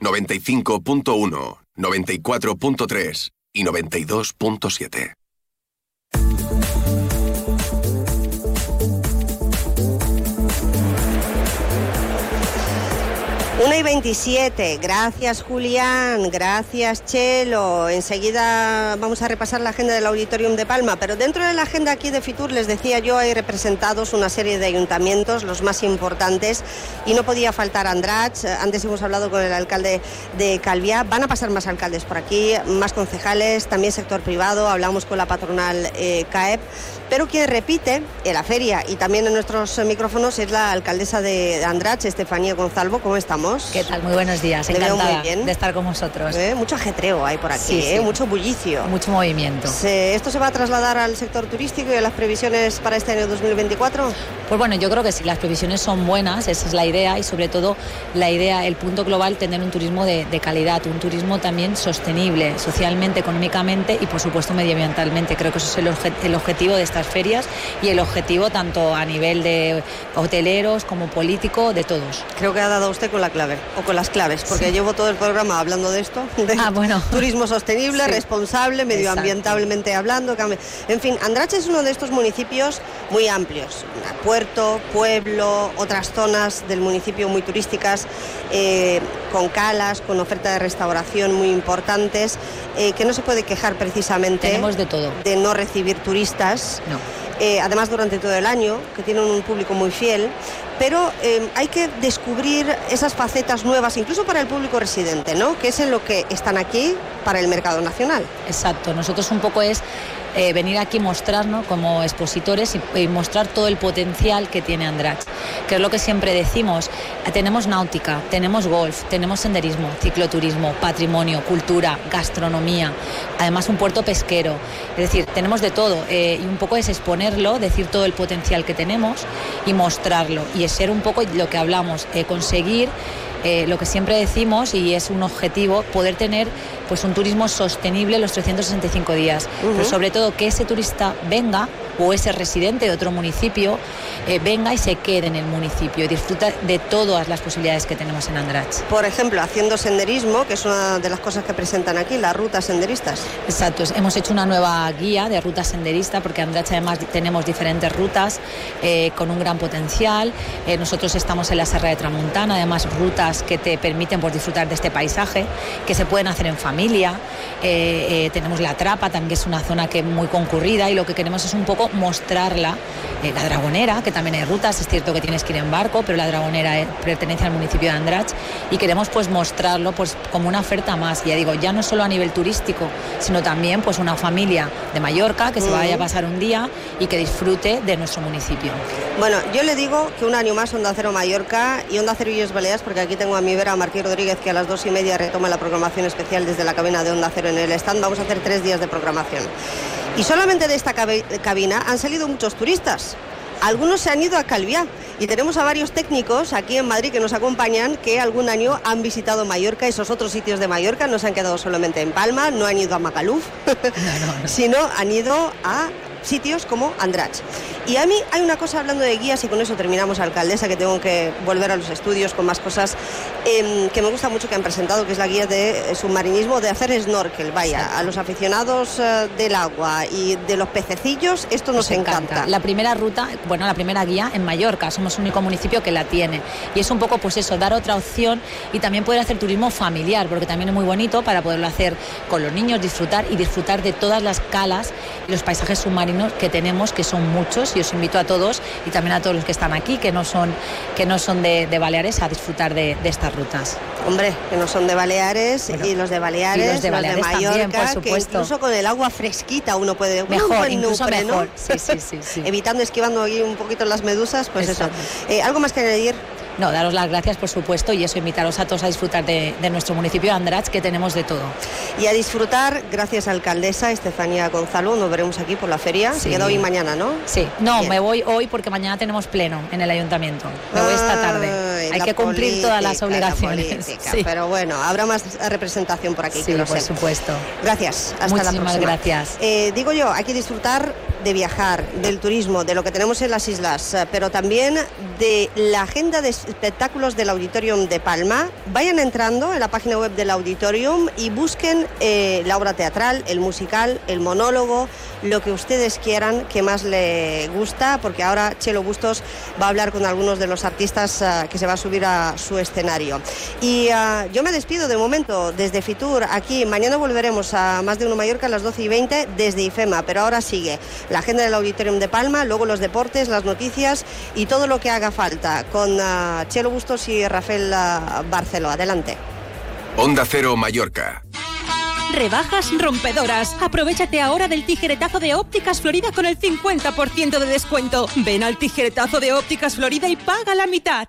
95.1, 94.3 y 92.7. Una y 27, gracias Julián, gracias Chelo. Enseguida vamos a repasar la agenda del Auditorium de Palma, pero dentro de la agenda aquí de Fitur les decía yo hay representados una serie de ayuntamientos, los más importantes, y no podía faltar Andrach. Antes hemos hablado con el alcalde de Calviá, van a pasar más alcaldes por aquí, más concejales, también sector privado, hablamos con la patronal eh, CAEP, pero quien repite en la feria y también en nuestros micrófonos es la alcaldesa de Andrach, Estefanía Gonzalvo. ¿Cómo estamos? ¿Qué tal? Muy buenos días. Encantada de estar con vosotros. ¿Eh? Mucho ajetreo hay por aquí, ¿eh? mucho bullicio. Mucho movimiento. ¿Esto se va a trasladar al sector turístico y a las previsiones para este año 2024? Pues bueno, yo creo que sí, las previsiones son buenas, esa es la idea y sobre todo la idea, el punto global, tener un turismo de, calidad, un turismo también sostenible, socialmente, económicamente y por supuesto medioambientalmente. Creo que eso es el, el objetivo de estas ferias y el objetivo tanto a nivel de hoteleros como político, de todos. Creo que ha dado usted con la clave o con las claves, porque llevo todo el programa hablando de esto, de ah, bueno. turismo sostenible, responsable, medioambientalmente hablando. En fin, Andrache es uno de estos municipios muy amplios, puerto, pueblo, otras zonas del municipio muy turísticas, eh, con calas, con oferta de restauración muy importantes, eh, que no se puede quejar precisamente Tenemos de, todo. de no recibir turistas. No. Eh, además durante todo el año, que tienen un público muy fiel, pero eh, hay que descubrir esas facetas nuevas, incluso para el público residente, ¿no? Que es en lo que están aquí para el mercado nacional. Exacto, nosotros un poco es eh, venir aquí mostrarnos como expositores y, mostrar todo el potencial que tiene Andrach, que es lo que siempre decimos, tenemos náutica, tenemos golf, tenemos senderismo, cicloturismo, patrimonio, cultura, gastronomía, además un puerto pesquero, es decir, tenemos de todo eh, y un poco es exponerlo, decir todo el potencial que tenemos y mostrarlo y es ser un poco lo que hablamos, eh, conseguir lo que siempre decimos y es un objetivo poder tener pues un turismo sostenible los 365 días, pero sobre todo que ese turista venga o ese residente de otro municipio eh, venga y se quede en el municipio y disfruta de todas las posibilidades que tenemos en Andrach. Por ejemplo, haciendo senderismo, que es una de las cosas que presentan aquí, las rutas senderistas. Exacto, hemos hecho una nueva guía de rutas senderistas porque en Andrach además tenemos diferentes rutas eh, con un gran potencial. Eh, nosotros estamos en la Serra de Tramontana, además rutas que te permiten pues, disfrutar de este paisaje, que se pueden hacer en familia. Tenemos la Trapa también, que es una zona que es muy concurrida y lo que queremos es un poco mostrarla. la Dragonera, que también hay rutas, es cierto que tienes que ir en barco, pero la Dragonera eh, pertenece al municipio de Andrach y queremos pues mostrarlo pues como una oferta más, ya digo, ya no solo a nivel turístico, sino también pues una familia de Mallorca que se vaya a pasar un día y que disfrute de nuestro municipio. Bueno, yo le digo que un año más Onda Cero Mallorca y Onda Cero Illes Baleares, porque aquí tengo a mi vera Marquí Rodríguez que a las dos y media retoma la programación especial desde la cabina de Onda Cero en el stand. Vamos a hacer tres días de programación. Y solamente de esta cabina han salido muchos turistas. Algunos se han ido a Calviá y tenemos a varios técnicos aquí en Madrid que nos acompañan que algún año han visitado Mallorca, esos otros sitios de Mallorca, no se han quedado solamente en Palma, no han ido a Macaluf, sino han ido a sitios como Andrach. Y a mí hay una cosa hablando de guías y con eso terminamos, alcaldesa, que tengo que volver a los estudios con más cosas em, que me gusta mucho que han presentado, que es la guía de submarinismo, de hacer snorkel. Vaya, a los aficionados eh, del agua y de los pececillos, esto nos, encanta. La primera ruta, bueno, la primera guía en Mallorca, somos el único municipio que la tiene. Y es un poco, pues eso, dar otra opción y también poder hacer turismo familiar, porque también es muy bonito para poderlo hacer con los niños, disfrutar y disfrutar de todas las calas y los paisajes submarinos que tenemos, que son muchos y os invito a todos y también a todos los que están aquí, que no son, que no son de, Baleares, a disfrutar de, estas rutas. Hombre, que no son de Baleares y los de Baleares, los de, Baleares Mallorca, por supuesto. Que incluso con el agua fresquita uno puede... Mejor, incluso mejor. Sí, sí, sí, Evitando, esquivando ahí un poquito las medusas, pues eso. Eh, ¿Algo más que añadir? No, daros las gracias, por supuesto, y eso, invitaros a todos a disfrutar de, nuestro municipio de que tenemos de todo. Y a disfrutar, gracias alcaldesa Estefanía Gonzalo, nos veremos aquí por la feria. Se queda hoy y mañana, ¿no? Sí, no, me voy hoy porque mañana tenemos pleno en el ayuntamiento. Me voy esta tarde. Hay que cumplir todas las obligaciones. Pero bueno, habrá más representación por aquí. Sí, por supuesto. Gracias. Hasta la próxima. gracias. Eh, digo yo, hay que disfrutar de viajar, del turismo, de lo que tenemos en las islas, eh, pero también de la agenda de espectáculos del Auditorium de Palma. Vayan entrando en la página web del Auditorium y busquen eh, la obra teatral, el musical, el monólogo, lo que ustedes quieran que más le gusta, porque ahora Chelo Bustos va a hablar con algunos de los artistas eh, que se va a subir a su escenario. Y yo me despido de momento desde Fitur, aquí. Mañana volveremos a Más de Uno Mallorca a las 12 y 20 desde IFEMA, pero ahora sigue la agenda del Auditorium de Palma, luego los deportes, las noticias y todo lo que haga falta con uh, Chelo Bustos y Rafael uh, Barceló. Adelante. Onda Cero Mallorca. Rebajas rompedoras. Aprovechate ahora del tijeretazo de Ópticas Florida con el 50% de descuento. Ven al tijeretazo de Ópticas Florida y paga la mitad.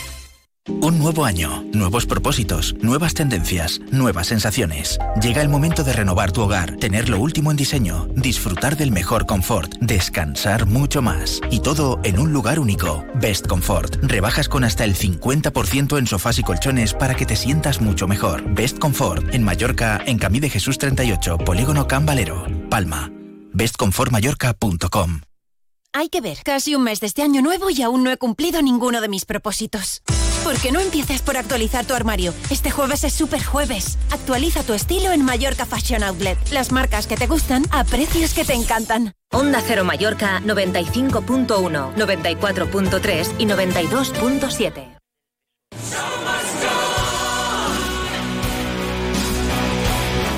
Un nuevo año, nuevos propósitos, nuevas tendencias, nuevas sensaciones. Llega el momento de renovar tu hogar, tener lo último en diseño, disfrutar del mejor confort, descansar mucho más. Y todo en un lugar único. Best Comfort. Rebajas con hasta el 50% en sofás y colchones para que te sientas mucho mejor. Best Comfort. En Mallorca, en Camí de Jesús 38, Polígono Can Valero, Palma. bestcomfortmallorca.com Hay que ver, casi un mes de este año nuevo y aún no he cumplido ninguno de mis propósitos. ¿Por qué no empiezas por actualizar tu armario? Este jueves es super jueves. Actualiza tu estilo en Mallorca Fashion Outlet. Las marcas que te gustan a precios que te encantan. Onda Cero Mallorca 95.1, 94.3 y 92.7.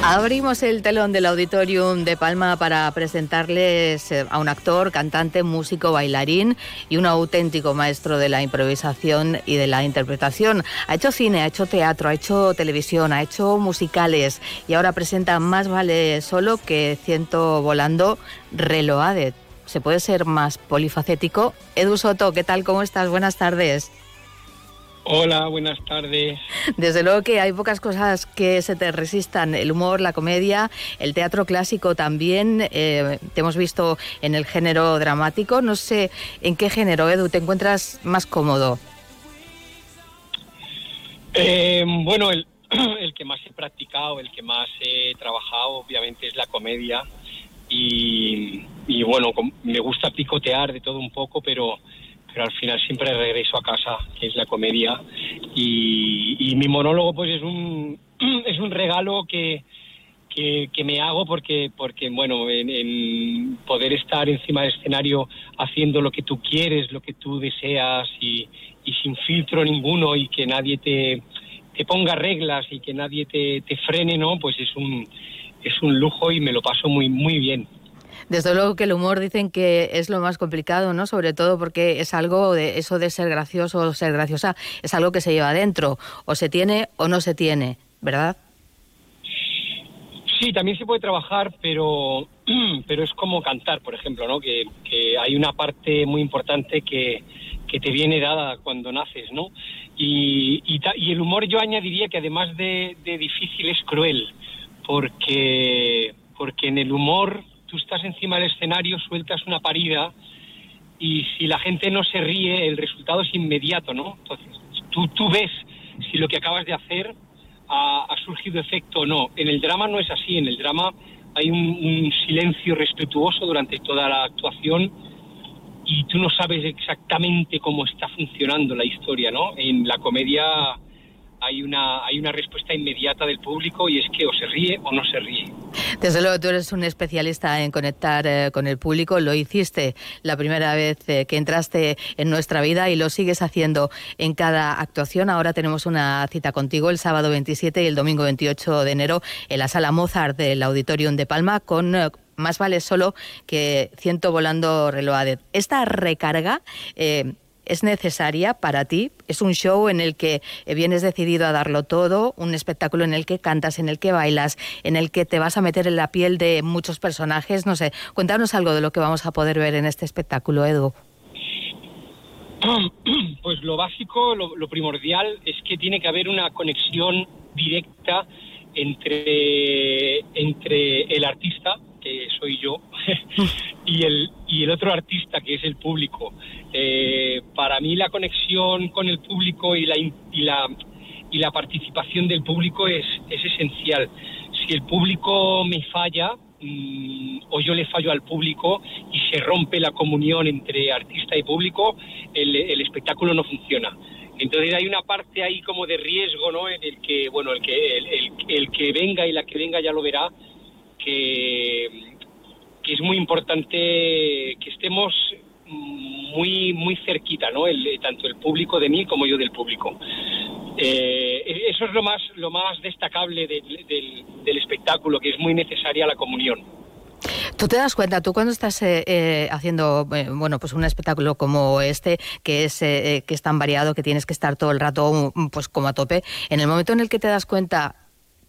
Abrimos el telón del Auditorium de Palma para presentarles eh, a un actor, cantante, músico, bailarín y un auténtico maestro de la improvisación y de la interpretación. Ha hecho cine, ha hecho teatro, ha hecho televisión, ha hecho musicales y ahora presenta Más vale solo que ciento volando reloaded. ¿Se puede ser más polifacético? Edu Soto, ¿qué tal? ¿Cómo estás? Buenas tardes. Hola, buenas tardes. Desde luego que hay pocas cosas que se te resistan. El humor, la comedia, el teatro clásico también. Eh, te hemos visto en el género dramático. No sé en qué género, Edu, te encuentras más cómodo. Eh, bueno, el, el, que más he practicado, el que más he trabajado, obviamente, es la comedia. Y, y bueno, me gusta picotear de todo un poco, pero pero al final siempre regreso a casa, que es la comedia. Y, mi monólogo pues es un, es un regalo que, que, me hago porque, porque bueno, en, poder estar encima del escenario haciendo lo que tú quieres, lo que tú deseas y, y sin filtro ninguno y que nadie te, te ponga reglas y que nadie te, te frene, ¿no? Pues es un, es un lujo y me lo paso muy, muy bien. Desde luego que el humor dicen que es lo más complicado, ¿no? Sobre todo porque es algo de eso de ser gracioso o ser graciosa, es algo que se lleva adentro, o se tiene o no se tiene, ¿verdad? Sí, también se puede trabajar, pero, pero es como cantar, por ejemplo, ¿no? Que, hay una parte muy importante que, que, te viene dada cuando naces, ¿no? Y, y, el humor yo añadiría que además de, de difícil es cruel, porque, porque en el humor tú estás encima del escenario, sueltas una parida y si la gente no se ríe, el resultado es inmediato, ¿no? Entonces, tú, tú ves si lo que acabas de hacer ha, surgido efecto o no. En el drama no es así, en el drama hay un, silencio respetuoso durante toda la actuación y tú no sabes exactamente cómo está funcionando la historia, ¿no? En la comedia hay una, hay una respuesta inmediata del público y es que o se ríe o no se ríe. Desde luego, tú eres un especialista en conectar eh, con el público. Lo hiciste la primera vez eh, que entraste en nuestra vida y lo sigues haciendo en cada actuación. Ahora tenemos una cita contigo el sábado 27 y el domingo 28 de enero en la sala Mozart del Auditorium de Palma con eh, más vale solo que ciento volando reloaded. Esta recarga es necesaria para ti. Es un show en el que eh, vienes decidido a darlo todo, un espectáculo en el que cantas, en el que bailas, en el que te vas a meter en la piel de muchos personajes. No sé, cuéntanos algo de lo que vamos a poder ver en este espectáculo, Edu. Pues lo básico, lo, primordial es que tiene que haber una conexión directa entre, entre el artista, que soy yo, y el, y el otro artista, que es el público. Eh, para mí la conexión con el público y la, y la, y la participación del público es, es esencial. Si el público me falla, mm, o yo le fallo al público y se rompe la comunión entre artista y público, el, el, espectáculo no funciona. Entonces hay una parte ahí como de riesgo, ¿no? En el que, bueno, el que, el, el que venga y la que venga ya lo verá, que, que es muy importante que estemos muy muy cerquita, ¿no? El, tanto el público de mí como yo del público. Eh, eso es lo más, lo más destacable del, del, espectáculo, que es muy necesaria la comunión. Tú te das cuenta, tú cuando estás eh, eh, haciendo bueno pues un espectáculo como este que es que es tan variado que tienes que estar todo el rato pues como a tope, en el momento en el que te das cuenta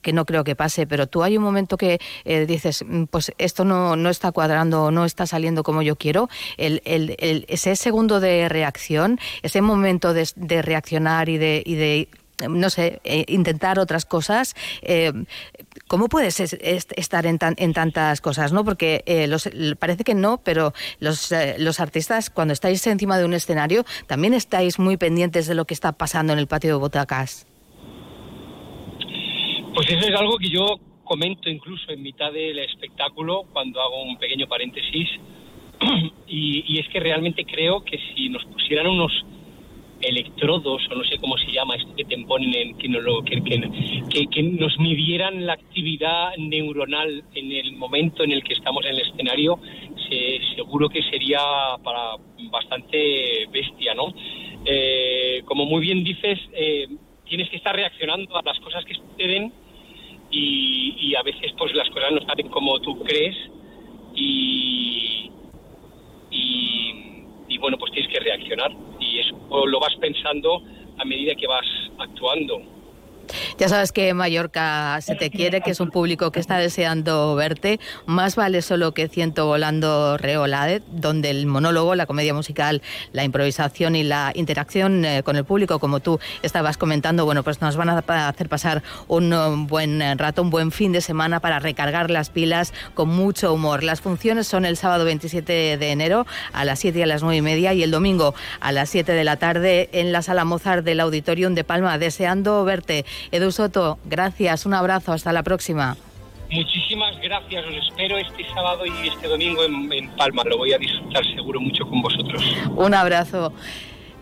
que no creo que pase, pero tú hay un momento que dices, mm, pues esto no, no está cuadrando, no está saliendo como yo quiero, ese segundo de reacción, ese momento de, reaccionar y de, no sé, eh, intentar otras cosas. Eh, ¿Cómo puedes estar en, en, tantas cosas? ¿no? Porque eh, los, parece que no, pero los, los artistas, cuando estáis encima de un escenario, también estáis muy pendientes de lo que está pasando en el patio de Botacas. Pues eso es algo que yo comento incluso en mitad del espectáculo, cuando hago un pequeño paréntesis. y es que realmente creo que si nos pusieran unos electrodos o no sé cómo se llama esto que te ponen en que, no lo, que, que, nos midieran la actividad neuronal en el momento en el que estamos en el escenario seguro que sería para bastante bestia no eh, como muy bien dices eh, tienes que estar reaccionando a las cosas que suceden y, y a veces pues las cosas no salen como tú crees y bueno, pues tienes que reaccionar y eso lo vas pensando a medida que vas actuando. Ya sabes que Mallorca se te quiere, que es un público que está deseando verte. Más vale solo que ciento volando reolade, donde el monólogo, la comedia musical, la improvisación y la interacción eh, con el público, como tú estabas comentando, bueno, pues nos van a hacer pasar un buen rato, un buen fin de semana para recargar las pilas con mucho humor. Las funciones son el sábado 27 de enero a las 7 y a las 9 y media y el domingo a las 7 de la tarde en la sala Mozart del Auditorium de Palma, deseando verte. Edu Soto, gracias, un abrazo, hasta la próxima. Muchísimas gracias, os espero este sábado y este domingo en, en Palma, lo voy a disfrutar seguro mucho con vosotros. Un abrazo.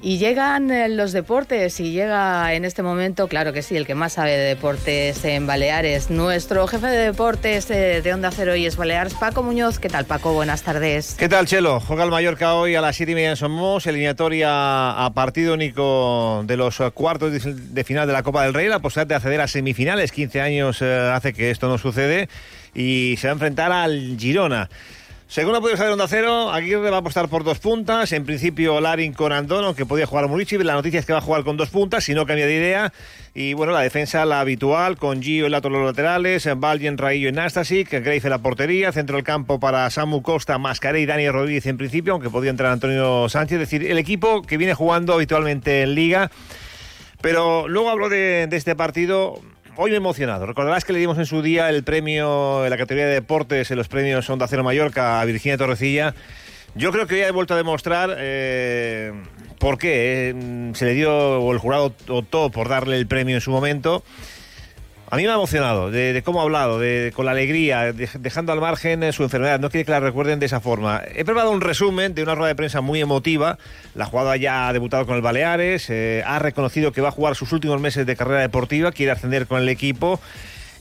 Y llegan eh, los deportes y llega en este momento, claro que sí, el que más sabe de deportes en Baleares, nuestro jefe de deportes eh, de Onda Cero y es Baleares, Paco Muñoz. ¿Qué tal, Paco? Buenas tardes. ¿Qué tal, Chelo? Juega el Mallorca hoy a las 7 y media en Somos, eliminatoria a partido único de los cuartos de final de la Copa del Rey, la posibilidad de acceder a semifinales. 15 años eh, hace que esto no sucede y se va a enfrentar al Girona. Según ha podido saber Onda Cero, Aguirre va a apostar por dos puntas. En principio, Larin con Andono, que podía jugar Murici. La noticia es que va a jugar con dos puntas, si no cambia de idea. Y bueno, la defensa, la habitual, con Gio en los laterales, Valjen, Raillo y Nastasic, en la portería, centro del campo para Samu Costa, Mascaré y Dani Rodríguez en principio, aunque podía entrar Antonio Sánchez. Es decir, el equipo que viene jugando habitualmente en Liga. Pero luego hablo de este partido hoy me he emocionado. Recordarás que le dimos en su día el premio en la categoría de deportes en los premios Onda Cero Mallorca a Virginia Torrecilla. Yo creo que hoy ha vuelto a demostrar eh, por qué eh, se le dio, o el jurado optó por darle el premio en su momento. A mí me ha emocionado de, cómo ha hablado, con la alegría, dejando al margen eh, su enfermedad. No quiere que la recuerden de esa forma. He preparado un resumen de una rueda de prensa muy emotiva. La jugada ya ha debutado con el Baleares, eh, ha reconocido que va a jugar sus últimos meses de carrera deportiva, quiere ascender con el equipo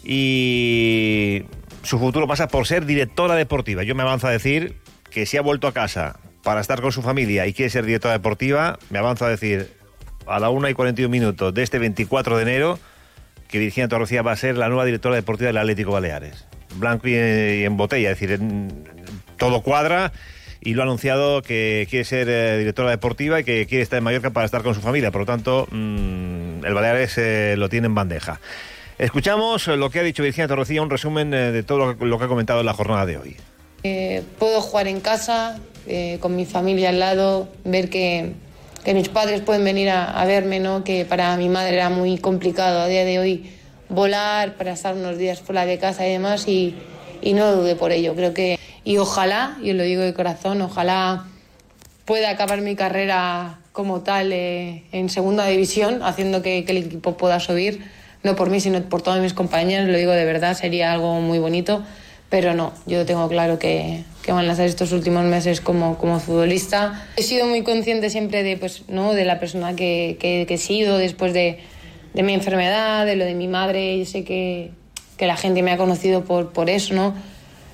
y su futuro pasa por ser directora deportiva. Yo me avanzo a decir que si ha vuelto a casa para estar con su familia y quiere ser directora deportiva, me avanzo a decir a la 1 y 41 minutos de este 24 de enero que Virginia Torrecilla va a ser la nueva directora deportiva del Atlético Baleares. Blanco y, en botella, es decir, todo cuadra y lo ha anunciado que quiere ser eh, directora deportiva y que quiere estar en Mallorca para estar con su familia. Por lo tanto, mm, el Baleares eh, lo tiene en bandeja. Escuchamos lo que ha dicho Virginia Torrecilla, un resumen eh, de todo lo, que ha comentado en la jornada de hoy. puedo jugar en casa, con mi familia al lado, ver que que mis padres pueden venir a, verme, ¿no? que para mi madre era muy complicado a día de hoy volar para estar unos días fuera de casa y demás y, no dude por ello. Creo que, y ojalá, yo lo digo de corazón, ojalá pueda acabar mi carrera como tal eh, en segunda división, haciendo que, que, el equipo pueda subir, no por mí, sino por todos mis compañeros, lo digo de verdad, sería algo muy bonito, pero no, yo tengo claro que, que van a ser estos últimos meses como, como futbolista. He sido muy consciente siempre de, pues, ¿no? de la persona que, que, he sido después de, de, mi enfermedad, de lo de mi madre. Yo sé que, que la gente me ha conocido por, por eso, ¿no?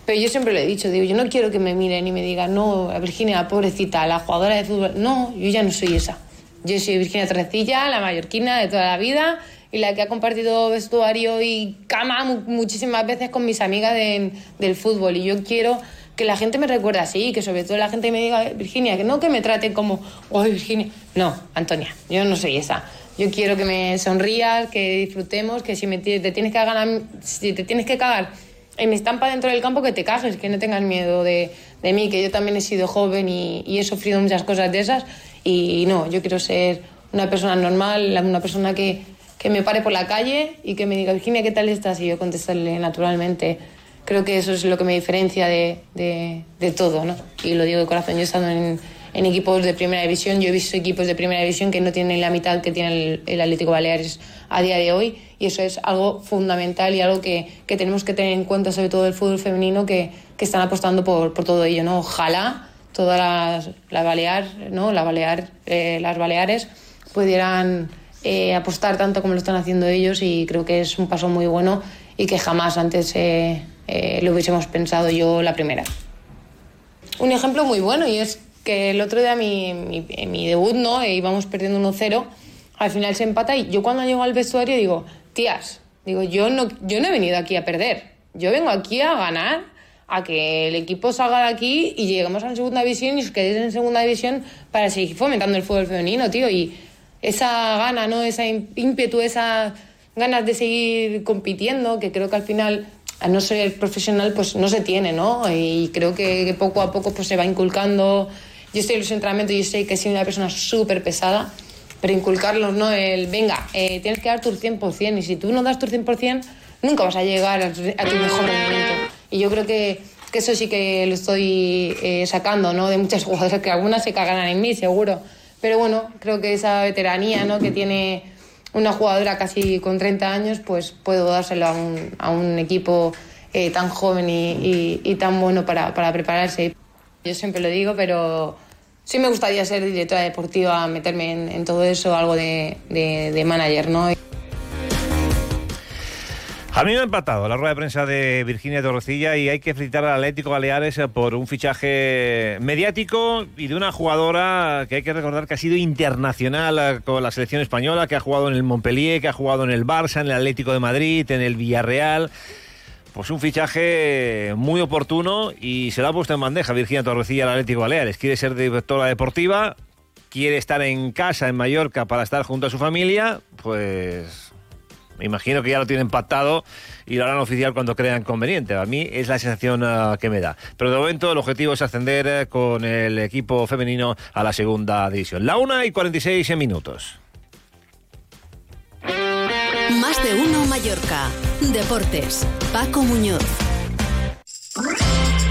Pero yo siempre lo he dicho, digo, yo no quiero que me miren y me digan, no, Virginia, pobrecita, la jugadora de fútbol. No, yo ya no soy esa. Yo soy Virginia Torrecilla, la mallorquina de toda la vida y la que ha compartido vestuario y cama muchísimas veces con mis amigas del fútbol. Y yo quiero que la gente me recuerde así, que sobre todo la gente me diga, Virginia, que no que me trate como, ¡ay, Virginia! No, Antonia, yo no soy esa. Yo quiero que me sonrías, que disfrutemos, que si me, te tienes que ganar, si te tienes que cagar en mi estampa dentro del campo, que te cajes, que no tengas miedo de, de mí, que yo también he sido joven y, y, he sufrido muchas cosas de esas. Y no, yo quiero ser una persona normal, una persona que, que me pare por la calle y que me diga, Virginia, ¿qué tal estás? Y yo contestarle naturalmente creo que eso es lo que me diferencia de, de, todo, ¿no? Y lo digo de corazón, yo he estado en, en, equipos de primera división, yo he visto equipos de primera división que no tienen la mitad que tiene el, Atlético Baleares a día de hoy y eso es algo fundamental y algo que, que tenemos que tener en cuenta, sobre todo el fútbol femenino, que, que están apostando por, por, todo ello, ¿no? Ojalá todas las, la Balear, ¿no? La Balear, eh, las Baleares pudieran eh, apostar tanto como lo están haciendo ellos y creo que es un paso muy bueno y que jamás antes... Eh, eh, lo hubiésemos pensado yo la primera. Un ejemplo muy bueno y es que el otro día mi, mi, mi debut, ¿no? E íbamos perdiendo 1-0, al final se empata y yo cuando llego al vestuario digo, tías, digo, yo no, yo no he venido aquí a perder, yo vengo aquí a ganar, a que el equipo salga de aquí y lleguemos a la segunda división y os quedéis en segunda división para seguir fomentando el fútbol femenino, tío, y esa gana, ¿no? Esa ímpetu, esas ganas de seguir compitiendo, que creo que al final a no ser profesional, pues no se tiene, ¿no? Y creo que, poco a poco pues se va inculcando. Yo estoy en los entrenamientos y yo sé que soy una persona súper pesada, pero inculcarlos, ¿no? El, venga, eh, tienes que dar tu 100%, y si tú no das tu 100%, nunca vas a llegar a, tu mejor rendimiento. Y yo creo que, que, eso sí que lo estoy eh, sacando, ¿no? De muchas jugadoras, que algunas se cagan en mí, seguro. Pero bueno, creo que esa veteranía, ¿no? Que tiene una jugadora casi con 30 años, pues puedo dárselo a un, a un equipo eh, tan joven y, y, tan bueno para, para, prepararse. Yo siempre lo digo, pero sí me gustaría ser directora deportiva, meterme en, todo eso, algo de, de manager, ¿no? A mí me ha empatado la rueda de prensa de Virginia Torrecilla y hay que felicitar al Atlético Baleares eh, por un fichaje mediático y de una jugadora que hay que recordar que ha sido internacional eh, con la selección española, que ha jugado en el Montpellier, que ha jugado en el Barça, en el Atlético de Madrid, en el Villarreal. Pues un fichaje muy oportuno y se lo ha puesto en bandeja Virginia Torrecilla al Atlético Baleares. Quiere ser directora deportiva, quiere estar en casa en Mallorca para estar junto a su familia, pues me imagino que ya lo tienen pactado y lo harán oficial cuando crean conveniente. A mí es la sensación uh, que me da. Pero de momento el objetivo es ascender uh, con el equipo femenino a la segunda división. La 1 y 46 minutos. Más de uno Mallorca. Deportes. Paco Muñoz.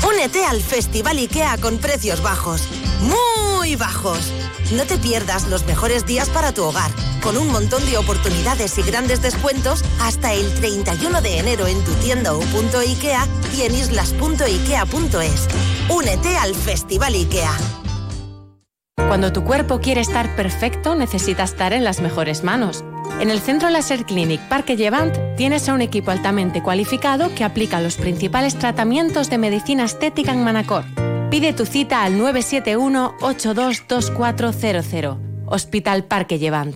Únete al Festival IKEA con precios bajos. Muy bajos. No te pierdas los mejores días para tu hogar, con un montón de oportunidades y grandes descuentos hasta el 31 de enero en tu tienda o IKEA y en islas.ikea.es. Únete al Festival IKEA. Cuando tu cuerpo quiere estar perfecto, necesita estar en las mejores manos. En el Centro Laser Clinic Parque Llevant tienes a un equipo altamente cualificado que aplica los principales tratamientos de medicina estética en Manacor. Pide tu cita al 971-822400. Hospital Parque Llevant.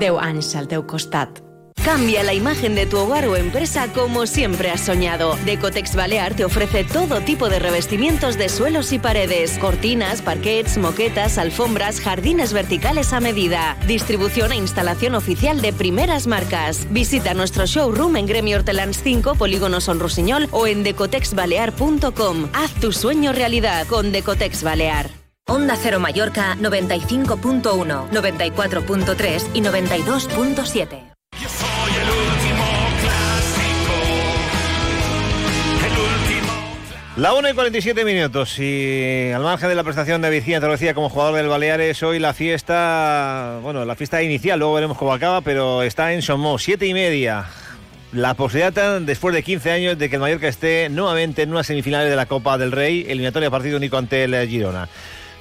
Deu anys al teu costat. Cambia la imagen de tu hogar o empresa como siempre has soñado. Decotex Balear te ofrece todo tipo de revestimientos de suelos y paredes, cortinas, parquets, moquetas, alfombras, jardines verticales a medida. Distribución e instalación oficial de primeras marcas. Visita nuestro showroom en Gremio Hortelans 5, Polígono Son Rusiñol o en decotexbalear.com. Haz tu sueño realidad con Decotex Balear. Onda Cero Mallorca 95.1, 94.3 y 92.7. La 1 y 47 minutos y al margen de la prestación de Virginia Torrecilla como jugador del Baleares, hoy la fiesta, bueno, la fiesta inicial, luego veremos cómo acaba, pero está en Somos, siete y media. La posibilidad, después de 15 años, de que el Mallorca esté nuevamente en unas semifinales de la Copa del Rey, eliminatoria partido único ante el Girona.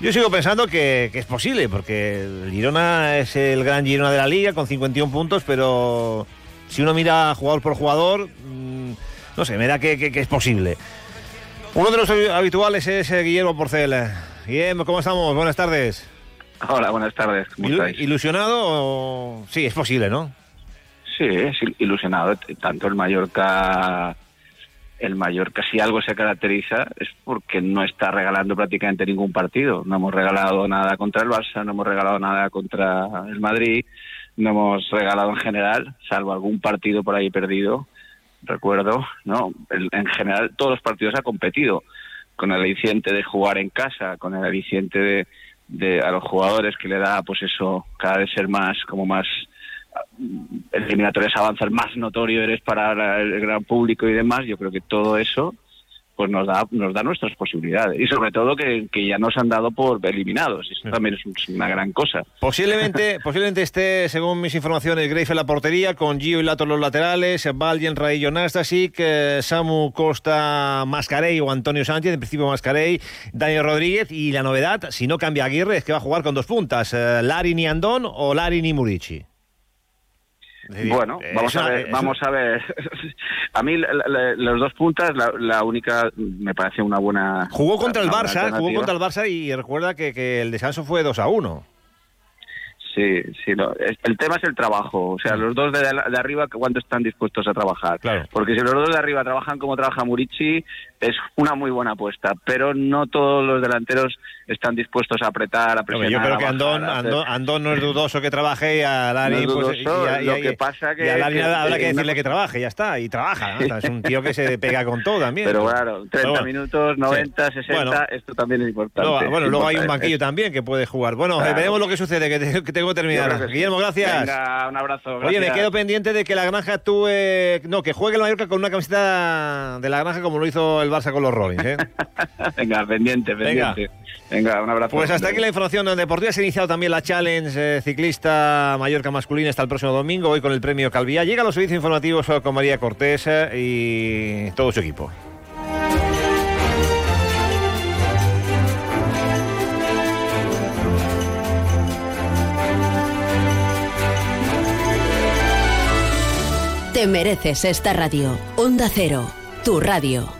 Yo sigo pensando que, es posible, porque el Girona es el gran Girona de la liga con 51 puntos, pero si uno mira jugador por jugador, mm, no sé, me da que es posible. Uno de los habituales es eh, Guillermo Porcel. Guillermo, ¿cómo estamos? Buenas tardes. Hola, buenas tardes. ¿Cómo estáis? ¿Ilusionado o...? Sí, es posible, ¿no? Sí, es ilusionado. Tanto el Mallorca, el Mallorca, si algo se caracteriza es porque no está regalando prácticamente ningún partido. No hemos regalado nada contra el Barça, no hemos regalado nada contra el Madrid, no hemos regalado en general, salvo algún partido por ahí perdido. Recuerdo, ¿no? En general, todos los partidos ha competido con el aliciente de jugar en casa, con el aliciente de de a los jugadores que le da pues eso cada vez ser más como más eliminatorias avanzar más notorio eres para el gran público y demás yo creo que todo eso pues nos da nos da nuestras posibilidades. Y sobre todo que, ya nos han dado por eliminados. Eso también es una gran cosa. Posiblemente posiblemente esté según mis informaciones Grafe en la portería con Gio y Lato los laterales Valjen Raillo Nastasic eh, Samu Costa Mascarey o Antonio Sánchez en principio Mascarey Daniel Rodríguez y la novedad si no cambia Aguirre es que va a jugar con dos puntas eh, Lari ni Andón o Lari ni Murici bueno, vamos a ver, vamos a ver. a mí los dos puntas, la, única me parece una buena. Jugó contra el Barça, jugó contra el Barça y recuerda que, que el descanso fue 2 a 1. Sí, sí, el tema es el trabajo. O sea, los dos de, de arriba, ¿cuánto están dispuestos a trabajar? Claro. Porque si los dos de arriba trabajan como trabaja Murici, es una muy buena apuesta. Pero no todos los delanteros están dispuestos a apretar, a presionar. yo creo que Andón, Andón, no es dudoso que trabaje y a Lari. pues, lo que pasa que. a Lari habrá que decirle que trabaje, ya está. Y trabaja. Es un tío que se pega con todo también. Pero claro, 30 minutos, 90, 60, esto también es importante. bueno, luego hay un banquillo también que puede jugar. Bueno, veremos lo que sucede, que, tengo que terminar. Guillermo, gracias. Venga, un abrazo. Oye, me quedo pendiente de que la granja actúe. No, que juegue el Mallorca con una camiseta de la granja como lo hizo el Barça con los Rollins. ¿eh? Venga, pendiente, pendiente. Venga. un abrazo. Pues hasta aquí la información deportiva. Se ha iniciado también la Challenge eh, ciclista Mallorca masculina hasta el próximo domingo, hoy con el premio Calvía. Llega a los servicios informativos con María Cortés eh, y todo su equipo. Te mereces esta radio. Onda Cero, tu radio.